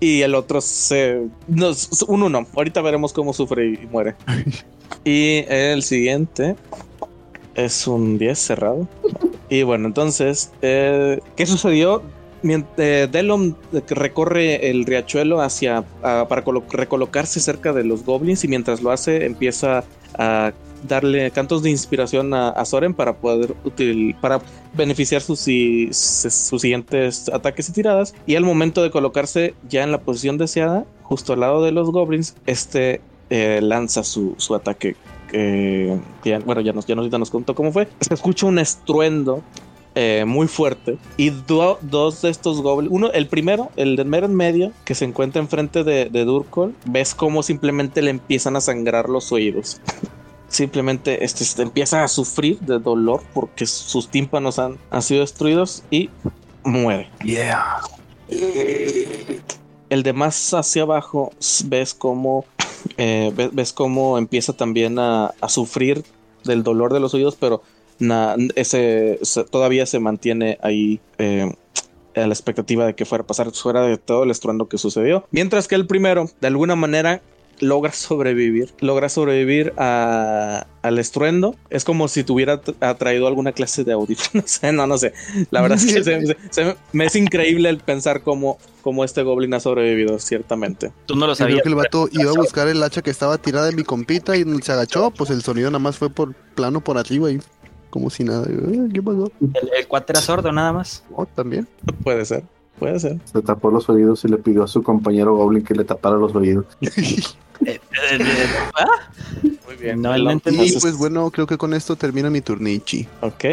y el otro se. No, un uno. Ahorita veremos cómo sufre y muere. Y el siguiente es un 10 cerrado. Y bueno, entonces, eh, ¿qué sucedió? Mient- eh, Delon recorre el riachuelo hacia para colo- recolocarse cerca de los goblins y mientras lo hace empieza a darle cantos de inspiración a, Soren para poder util- para beneficiar sus, sus siguientes ataques y tiradas. Y al momento de colocarse ya en la posición deseada justo al lado de los goblins este eh, lanza su, su ataque que que ya- bueno ya nos ya nos, ya nos contó cómo fue. Se escucha un estruendo eh, muy fuerte y do- dos de estos goblins uno el primero el de mero en medio que se encuentra enfrente de, de Durkol ves cómo simplemente le empiezan a sangrar los oídos simplemente este, este, empieza a sufrir de dolor porque sus tímpanos han, han sido destruidos y muere. Yeah. El de más hacia abajo ves cómo eh, ves, ves cómo empieza también a, a sufrir del dolor de los oídos, pero na- ese, se- todavía se mantiene ahí eh, a la expectativa de que fuera a pasar fuera de todo el estruendo que sucedió. Mientras que el primero, de alguna manera, logra sobrevivir, logra sobrevivir a- al estruendo. Es como si tuviera atraído alguna clase de audífono. No sé, no, no sé. La verdad es que se- se- se- me es increíble el pensar cómo, cómo este goblin ha sobrevivido, ciertamente. Tú no lo Yo creo sabías. que el vato iba a buscar el hacha que estaba tirada de mi compita y se agachó, pues el sonido nada más fue por plano por arriba y como si nada. "Eh, ¿Qué pasó? El, el cuate era sordo nada más. Oh, también. Puede ser, puede ser. Se tapó los oídos y le pidió a su compañero Goblin que le tapara los oídos. Eh, eh, eh, ¿ah? Muy bien. No, pues bueno, creo que con esto termina mi turnichi. Ok,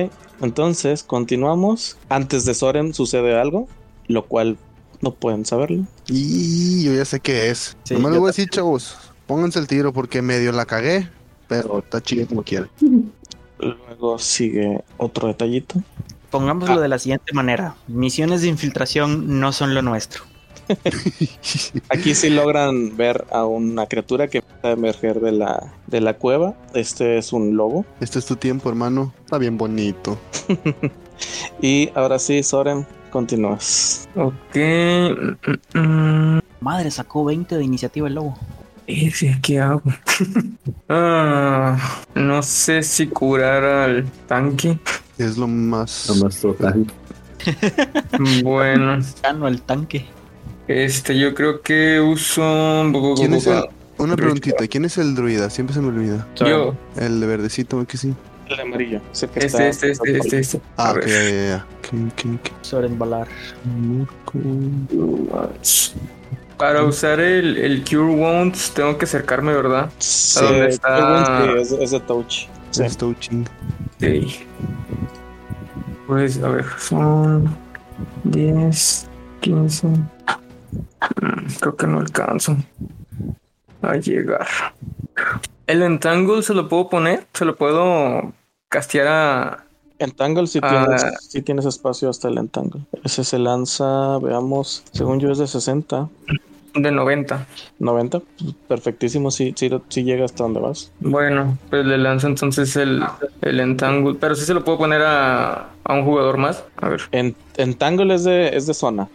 entonces continuamos. Antes de Soren sucede algo, lo cual no pueden saberlo. Y yo ya sé qué es. Sí, no me lo voy a decir, chavos. Pónganse el tiro porque medio la cagué, pero está chido como quiera. Luego sigue otro detallito. Pongámoslo de la siguiente manera. Misiones de infiltración no son lo nuestro. Aquí sí logran ver a una criatura que empieza a emerger de la, de la cueva. Este es un lobo. Este es tu tiempo, hermano. Está bien bonito. Y ahora sí, Soren, continúas. Ok. Madre, sacó 20 de iniciativa el lobo. Ese, ¿qué hago? ah, no sé si curar al tanque. Es lo más. A nuestro tanque. Bueno, Gano el tanque. Este, yo creo que uso. ¿Quién es el- Una preguntita, ¿quién es el druida? Siempre se me olvida. Yo, El de verdecito, que sí. El amarillo. Ese que este, está- este, este, este, este. Ah, A ya, ya, ya. Ok, ok, ok. Soren Valar. Para usar el, el Cure Wounds tengo que acercarme, ¿verdad? Sí, dónde está? sí, es, es de touch. Sí. Es touching. Ok. Pues, a ver, son 10, 15. Mm, Creo que no alcanzo a llegar. ¿El Entangle se lo puedo poner? ¿Se lo puedo castear a...? Entangle si Ah. tienes, sí tienes espacio hasta el Entangle. Ese se lanza, veamos, según yo es de 60, de 90? 90. pues, Perfectísimo, sí, sí, sí llega hasta donde vas. Bueno, pues le lanzo entonces el, el Entangle. Pero sí se lo puedo poner a, a un jugador más. A ver. En, Entangle es de, es de zona.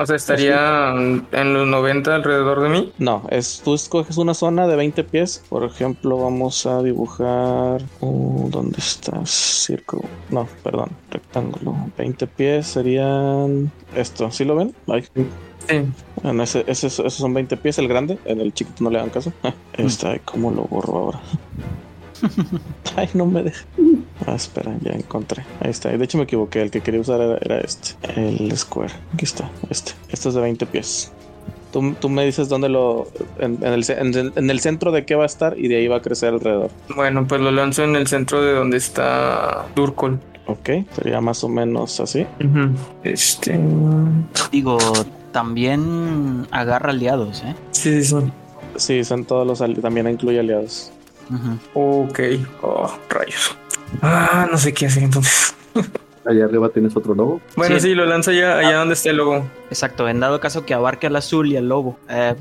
O sea, estaría en los 90 alrededor de mí. No, es tú escoges una zona de 20 pies. Por ejemplo, vamos a dibujar. uh, ¿Dónde estás? Círculo. No, perdón, rectángulo. 20 pies serían. Esto, ¿sí lo ven? Ay. Sí. En ese, ese- esos son 20 pies, el grande. En el chiquito no le hagan caso. Está, ¿cómo lo borro ahora? Ay, no me deja. Ah, espera, ya encontré. Ahí está. De hecho, me equivoqué. El que quería usar era, era este. El square. Aquí está. Este. Este es de 20 pies. Tú, tú me dices dónde lo. En, en el, en el- en el centro de qué va a estar y de ahí va a crecer alrededor. Bueno, pues lo lanzo en el centro de donde está Durkol. Ok. Sería más o menos así. Este. Digo, también agarra aliados, ¿eh? Sí, sí, sí. Sí, son todos los. ali- También incluye aliados. Ujú. Ok. Oh, rayos. Ah, no sé qué hacer entonces. Allá arriba tienes otro lobo. Bueno, Sí. sí, lo lanzo allá, allá donde esté el lobo. Exacto, en dado caso que abarque al azul y al lobo. Eh,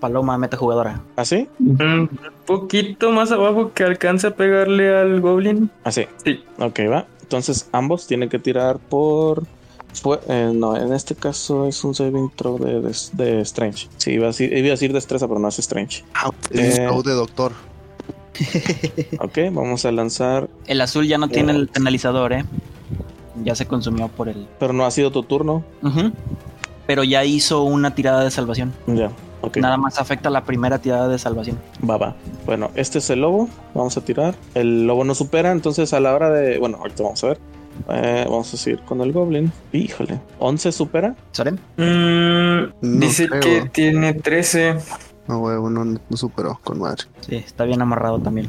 paloma metajugadora. ¿Así? Un poquito más abajo que alcance a pegarle al goblin. Así. Sí. Ok, va. Entonces ambos tienen que tirar por. eh, no, en este caso es un saving throw de, de, de Strange. Sí, iba a, decir, iba a decir destreza, pero no es Strange. Es Eh. de doctor. Ok, vamos a lanzar. El azul ya no tiene el penalizador, ¿eh? Ya se consumió por el... Pero no ha sido tu turno. Pero ya hizo una tirada de salvación. Ya, ok. Nada más afecta la primera tirada de salvación. Va, va. Bueno, este es el lobo. Vamos a tirar. El lobo no supera, entonces a la hora de. Bueno, ahorita vamos a ver. Eh, vamos a seguir con el goblin. Híjole. ¿11 supera? ¿Soren? Mm, No dice creo. que tiene 13. No, huevo, no, no superó con madre. Sí, está bien amarrado también.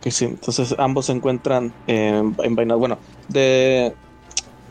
Que sí. Entonces ambos se encuentran eh, envainados. Bueno, de.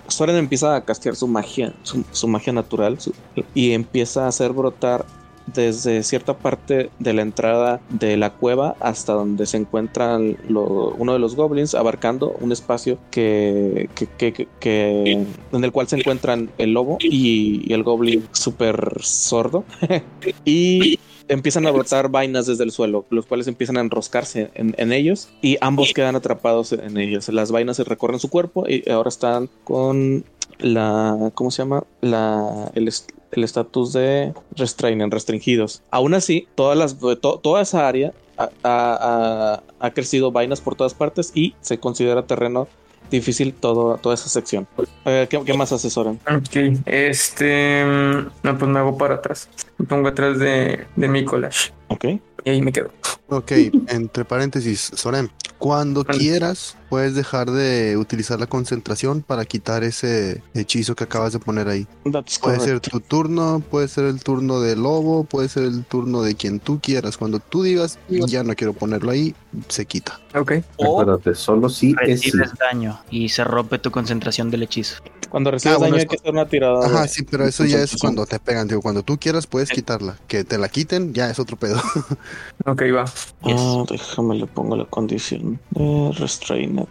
Soren empieza a castear su magia, su, su magia natural, su- y empieza a hacer brotar desde cierta parte de la entrada de la cueva hasta donde se encuentran lo- uno de los goblins, abarcando un espacio que, que- que- que- que- en el cual se encuentran el lobo y, y el goblin súper sordo. y empiezan a brotar vainas desde el suelo, los cuales empiezan a enroscarse en, en ellos y ambos quedan atrapados en ellos. Las vainas se recorren su cuerpo y ahora están con la, ¿cómo se llama? La, el est- el estatus de restrainen, restringidos. Aún así, todas las, to- toda esa área ha, ha- ha- ha crecido vainas por todas partes y se considera terreno difícil todo, toda esa sección. Eh, ¿qué, qué más asesoran? Ok, este. mm, No, pues me hago para atrás. Me pongo atrás de, de mi collage. Ok. Y ahí me quedo. Ok, entre paréntesis, Soren, cuando Vale. quieras puedes dejar de utilizar la concentración para quitar ese hechizo que acabas de poner ahí. That's Puede ser tu turno, puede ser el turno del lobo, puede ser el turno de quien tú quieras. Cuando tú digas, ya no quiero ponerlo ahí, se quita. Ok. O Acuérdate, solo si es sí. recibes daño y se rompe tu concentración del hechizo. Cuando recibes Ah, bueno, daño hay que hacer una tirada. Ajá, de- sí, pero eso ya es cuando te pegan. Digo, cuando tú quieras puedes quitarla. Que te la quiten, ya es otro pedo. Ok, va. Ah, déjame le pongo la condición de restrained.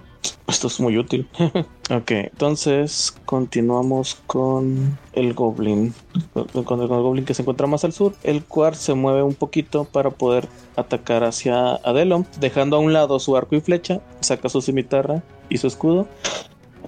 Esto es muy útil. ok, entonces continuamos con el goblin. Con el, con el goblin que se encuentra más al sur. El cual se mueve un poquito para poder atacar hacia Adelon, dejando a un lado su arco y flecha. Saca su cimitarra y su escudo.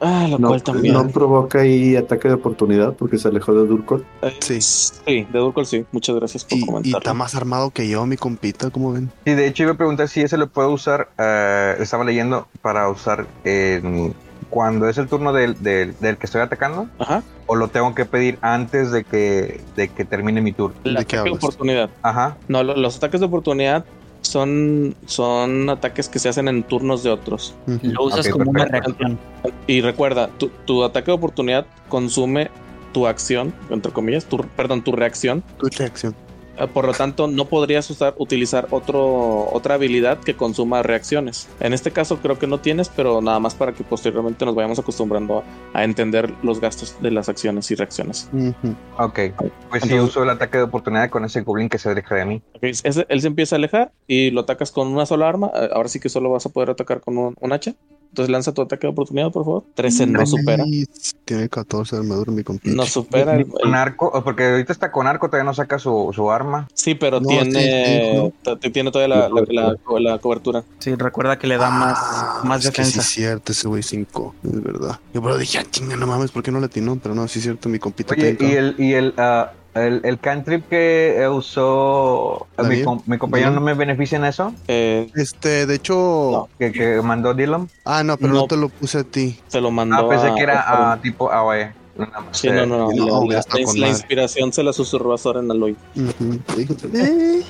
Ah, lo No, cual también. no provoca ahí ataque de oportunidad porque se alejó de Durkot. Eh, Sí. Sí, de Durkol sí. Muchas gracias por Y, y comentar. está más armado que yo, mi compita, como ven. Sí, de hecho iba a preguntar si ese lo puedo usar, eh, estaba leyendo, para usar en- cuando es el turno del, del- del que estoy atacando, Ajá. o lo tengo que pedir antes de que, de que termine mi turno. El ¿De qué ataque de oportunidad. Ajá. No, lo- los ataques de oportunidad son, son ataques que se hacen en turnos de otros. Lo usas como una perfecto. reacción. Y recuerda, tu, tu ataque de oportunidad consume tu acción, entre comillas, tu, perdón, tu reacción. Tu reacción. Eh, Por lo tanto, no podrías usar, utilizar otro, otra habilidad que consuma reacciones. En este caso creo que no tienes, pero nada más para que posteriormente nos vayamos acostumbrando a, a entender los gastos de las acciones y reacciones. Ok. Pues si Entonces- uso el ataque de oportunidad con ese goblin que se aleja de mí. Ok, ese- él se empieza a alejar y lo atacas con una sola arma. Eh, Ahora sí que solo vas a poder atacar con un, un hacha. Entonces lanza tu ataque de oportunidad, por favor. 13 no supera. Tiene 14 de armadura, mi compita. No supera el, Con arco, porque ahorita está con arco, todavía no saca su, su arma. Sí, pero No, tiene, sí, t- tiene todavía la, la- la- la cobertura. Sí, recuerda que le da más, Ah, más es que defensa. sí, es cierto, ese güey 5. Es verdad. Yo pero dije, ah, chinga, no mames, ¿por qué no le atinó? Pero no, sí es cierto, mi compita. Oye, y el, y el, ah, el, el cantrip que eh, usó ah, mi, compañero no me beneficia en eso, Eh, Este, de hecho. que, que mandó Dylan. Ah, no, pero no. No. te lo puse a ti. se lo mandó. Ah, pensé a- que era a- tipo AOE. Sí, eh, no, no, no. No, la, la- la- inspiración se la susurró a Soren Aloy. "Eh",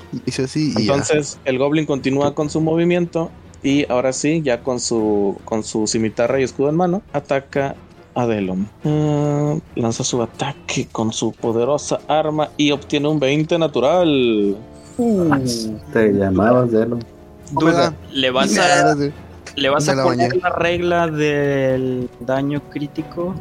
así y ya. Entonces, el Goblin continúa con su movimiento. Y ahora sí, ya con su, con su cimitarra y escudo en mano, ataca a Delon. Ah, lanza su ataque con su poderosa arma y obtiene un 20 natural. Te llamabas de él. Duda, ¿le vas a. ¿le vas a la poner la regla del daño crítico?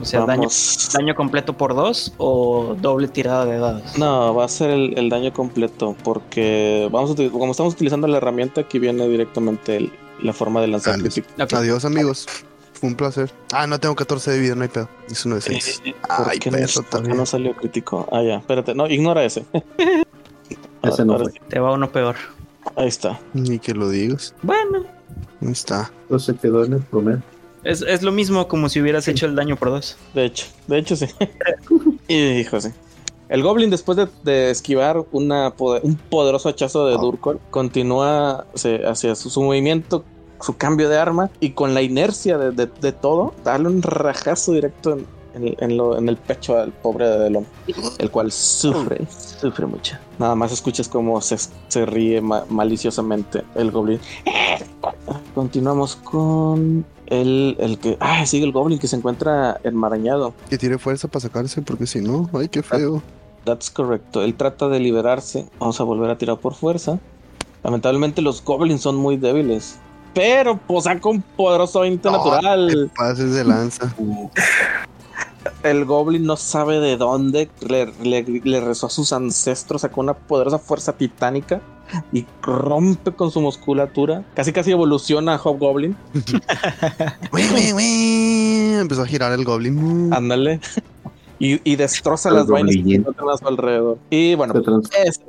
O sea, daño, Vamos. daño completo por dos o doble tirada de dados. No, va a ser el, el daño completo porque vamos a como estamos utilizando la herramienta, aquí viene directamente el- la forma de lanzar. Ok. Adiós, amigos. Fue un placer. Ah, no tengo 14 de vida, no hay pedo. Es uno de 6. Eh, ¿Por Ay, qué no, perro, también. no salió crítico? Ah, ya, espérate. No, ignora ese. Ese no fue. Te va uno peor. Ahí está. Ni que lo digas. Bueno, Ahí está. Entonces se quedó en el promedio. es, es lo mismo como si hubieras hecho el daño por dos. De hecho, de hecho sí. Hijo, sí. El Goblin, después de, de esquivar una poder- un poderoso hachazo de Durkol, continúa se- hacia su, su movimiento, su cambio de arma y con la inercia de, de- de todo, darle un rajazo directo en, en- en lo- en el pecho al pobre de Delon, el cual sufre, sufre mucho. Nada más escuchas cómo se, se ríe ma- maliciosamente el Goblin. Continuamos con el, el que. Ah, sigue el Goblin que se encuentra enmarañado. Que tire fuerza para sacarse, porque si no, ay, qué feo. That's correcto. Él trata de liberarse. Vamos a volver a tirar por fuerza. Lamentablemente los goblins son muy débiles. Pero pues saca un poderoso 20 No, natural. Pases de lanza. El goblin no sabe de dónde. Le, le- le rezó a sus ancestros. Sacó una poderosa fuerza titánica. Y rompe con su musculatura. Casi casi evoluciona a Hobgoblin. Empezó a girar el goblin. Ándale. Y, y destroza las vainas que encuentran a su alrededor. Y bueno,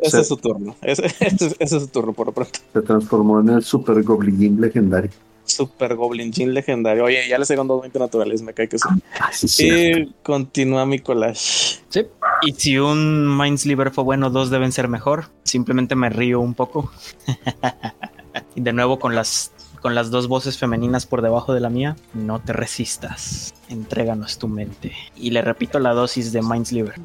ese, es su turno. Ese, ese es- ese es su turno por lo pronto. se transformó en el super goblin legendario. Super Goblin legendario. Oye, ya le sacan dos 20 naturales, me cae que sí. Ah, sí, sí. Y continúa mi collage. Sí. Y si un Mindsliver fue bueno, dos deben ser mejor. Simplemente me río un poco. y de nuevo con las con las dos voces femeninas por debajo de la mía. No te resistas. Entréganos tu mente. Y le repito la dosis de Mindsliver.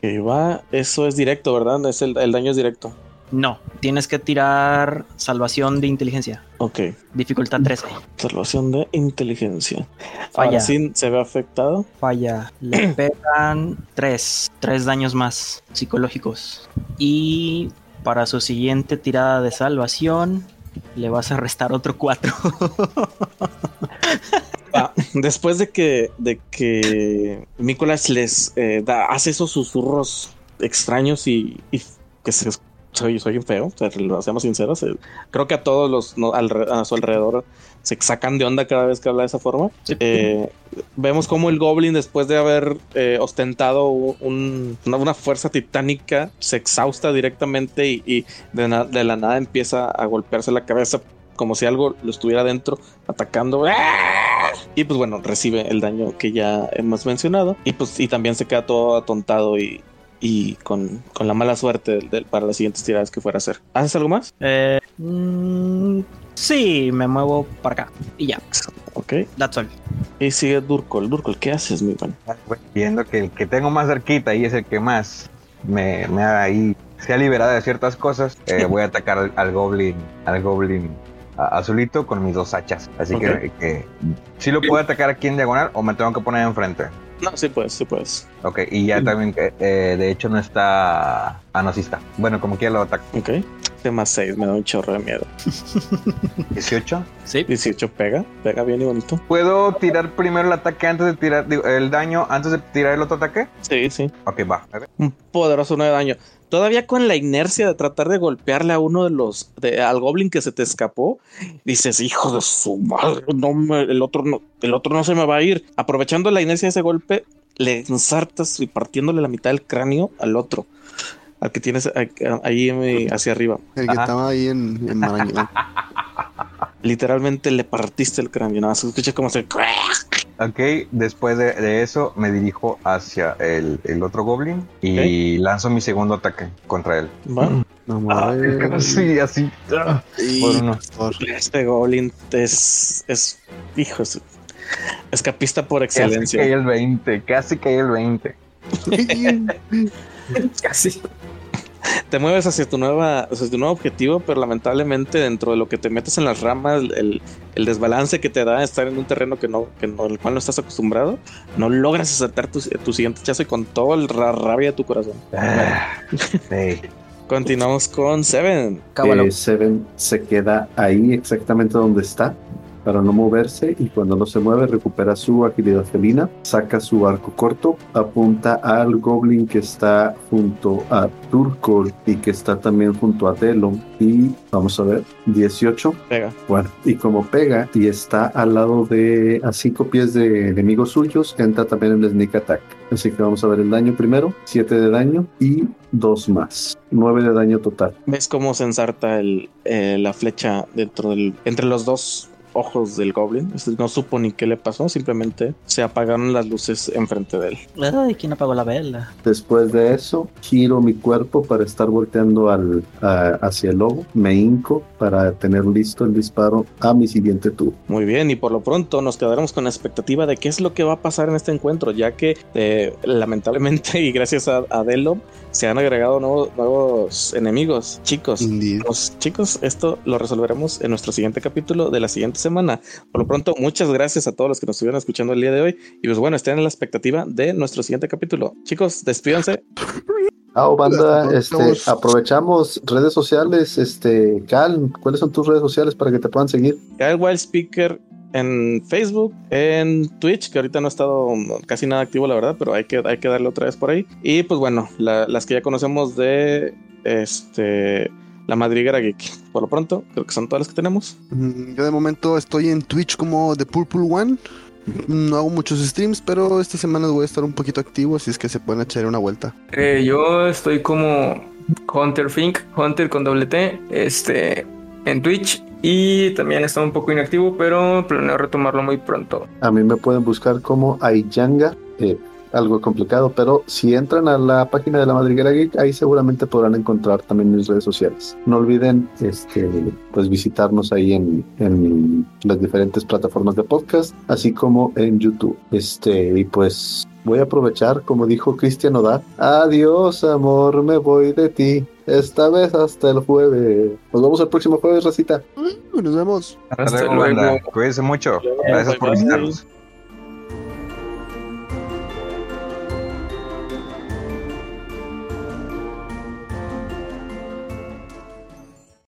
Que va, eso es directo, ¿verdad? Es el, el daño es directo. No, tienes que tirar salvación de inteligencia. Ok. Dificultad 13. Salvación de inteligencia. Falla. Ahora sí se ve afectado. Falla. Le pegan 3. 3 daños más psicológicos. Y para su siguiente tirada de salvación, le vas a restar otro 4. Ah, después de que, de que Nicolás les eh, da, hace esos susurros extraños y, y que se soy, soy un feo, seamos sinceros. eh, creo que a todos los no, alre- a su alrededor se sacan de onda cada vez que habla de esa forma. Eh, vemos como el Goblin, después de haber eh, ostentado un- una, una fuerza titánica, se exhausta directamente y, y de, na- de la nada empieza a golpearse la cabeza como si algo lo estuviera dentro atacando. ¡Ah! Y pues bueno, recibe el daño que ya hemos mencionado. Y pues y también se queda todo atontado y, y con, con la mala suerte del- del- para las siguientes tiradas que fuera a hacer. ¿Haces algo más? Eh, mm, sí, me muevo para acá. Y ya, Ok. that's all. Y sigue Durkol. Durkol, ¿qué haces, mi buen? Viendo que el que tengo más cerquita y es el que más me, me ha ahí se ha liberado de ciertas cosas, eh, voy a atacar al, al goblin, al goblin a- azulito con mis dos hachas. Así que, que sí lo puedo atacar aquí en diagonal o me tengo que poner enfrente. No, sí puedes, sí puedes. Ok, y ya también, eh, eh, de hecho no está... Ah, no, sí está. Bueno, como quiera lo ataco. Ok. Este más 6 me da un chorro de miedo. 18. Sí, 18 pega, pega bien y bonito. ¿Puedo tirar primero el ataque antes de tirar digo, el daño antes de tirar el otro ataque? Sí, sí. Ok, va. Un poderoso 9 de daño. Todavía con la inercia de tratar de golpearle a uno de los, de, al goblin que se te escapó, dices, hijo de su madre, no me- el otro no, el otro no se me va a ir. Aprovechando la inercia de ese golpe, le ensartas y partiéndole la mitad del cráneo al otro, al que tienes ahí- eh, hacia arriba. El que Ajá. estaba ahí en, en Marañón. Literalmente le partiste el cráneo, nada más escucha como se... Ok, después de, de eso me dirijo hacia el, el otro goblin y lanzo mi segundo ataque contra él. Va. No Ah, mames. así, así. ah, por uno. Por- Este goblin es, es, hijo, es escapista por Casi caí excelencia. el 20, casi caí el 20. Casi. Te mueves hacia tu nueva, hacia tu nuevo objetivo, pero lamentablemente dentro de lo que te metes en las ramas, el, el desbalance que te da estar en un terreno que no, que no, al cual no estás acostumbrado, no logras acertar tu, tu siguiente chazo y con toda la rabia de tu corazón. Ah. Continuamos con Seven. Eh, Seven se queda ahí exactamente donde está para no moverse y cuando no se mueve recupera su agilidad felina, saca su arco corto, apunta al goblin que está junto a Turkol y que está también junto a Delon y vamos a ver, 18. Pega. Bueno, y como pega y está al lado de a cinco pies de enemigos suyos, entra también el sneak attack. Así que vamos a ver el daño primero, 7 de daño y 2 más, 9 de daño total. ¿Ves cómo se ensarta el, eh, la flecha dentro del, entre los dos ojos del goblin? No supo ni qué le pasó, simplemente se apagaron las luces enfrente de él. Ay, ¿quién apagó la vela? Después de eso, giro mi cuerpo para estar volteando al, a- hacia el lobo, me hinco para tener listo el disparo a mi siguiente turno. Muy bien, y por lo pronto nos quedaremos con la expectativa de qué es lo que va a pasar en este encuentro, ya que eh, lamentablemente y gracias a, a Delo se han agregado nuevos, nuevos enemigos. Chicos, los chicos, esto lo resolveremos en nuestro siguiente capítulo de la siguiente semana. Por lo pronto, muchas gracias a todos los que nos estuvieron escuchando el día de hoy. Y pues bueno, estén en la expectativa de nuestro siguiente capítulo. Chicos, despídanse. Ah, oh, banda, este, aprovechamos redes sociales, este, Cal, ¿cuáles son tus redes sociales para que te puedan seguir? El Wild Speaker en Facebook, en Twitch, que ahorita no ha estado casi nada activo, la verdad, pero hay que, hay que darle otra vez por ahí. Y pues bueno, la- las que ya conocemos de este la Madriguera Geek. Por lo pronto, creo que son todas las que tenemos. Mm, Yo de momento estoy en Twitch como The Purple One. No hago muchos streams, pero esta semana voy a estar un poquito activo, así es que se pueden echar una vuelta. Eh, yo estoy como Hunter Fink, Hunter con doble T, este, en Twitch. Y también está un poco inactivo, pero planeo retomarlo muy pronto. A mí me pueden buscar como Ayanga, eh, algo complicado, pero si entran a la página de la Madriguera Geek, ahí seguramente podrán encontrar también mis redes sociales. No olviden este, pues visitarnos ahí en, en las diferentes plataformas de podcast, así como en YouTube. Este, y pues voy a aprovechar, como dijo Cristian Oda, adiós amor, me voy de ti. Esta vez hasta el jueves. Nos vemos el próximo jueves, Racita. Nos vemos. Hasta Hasta luego. Cuídense mucho. Gracias por visitarnos.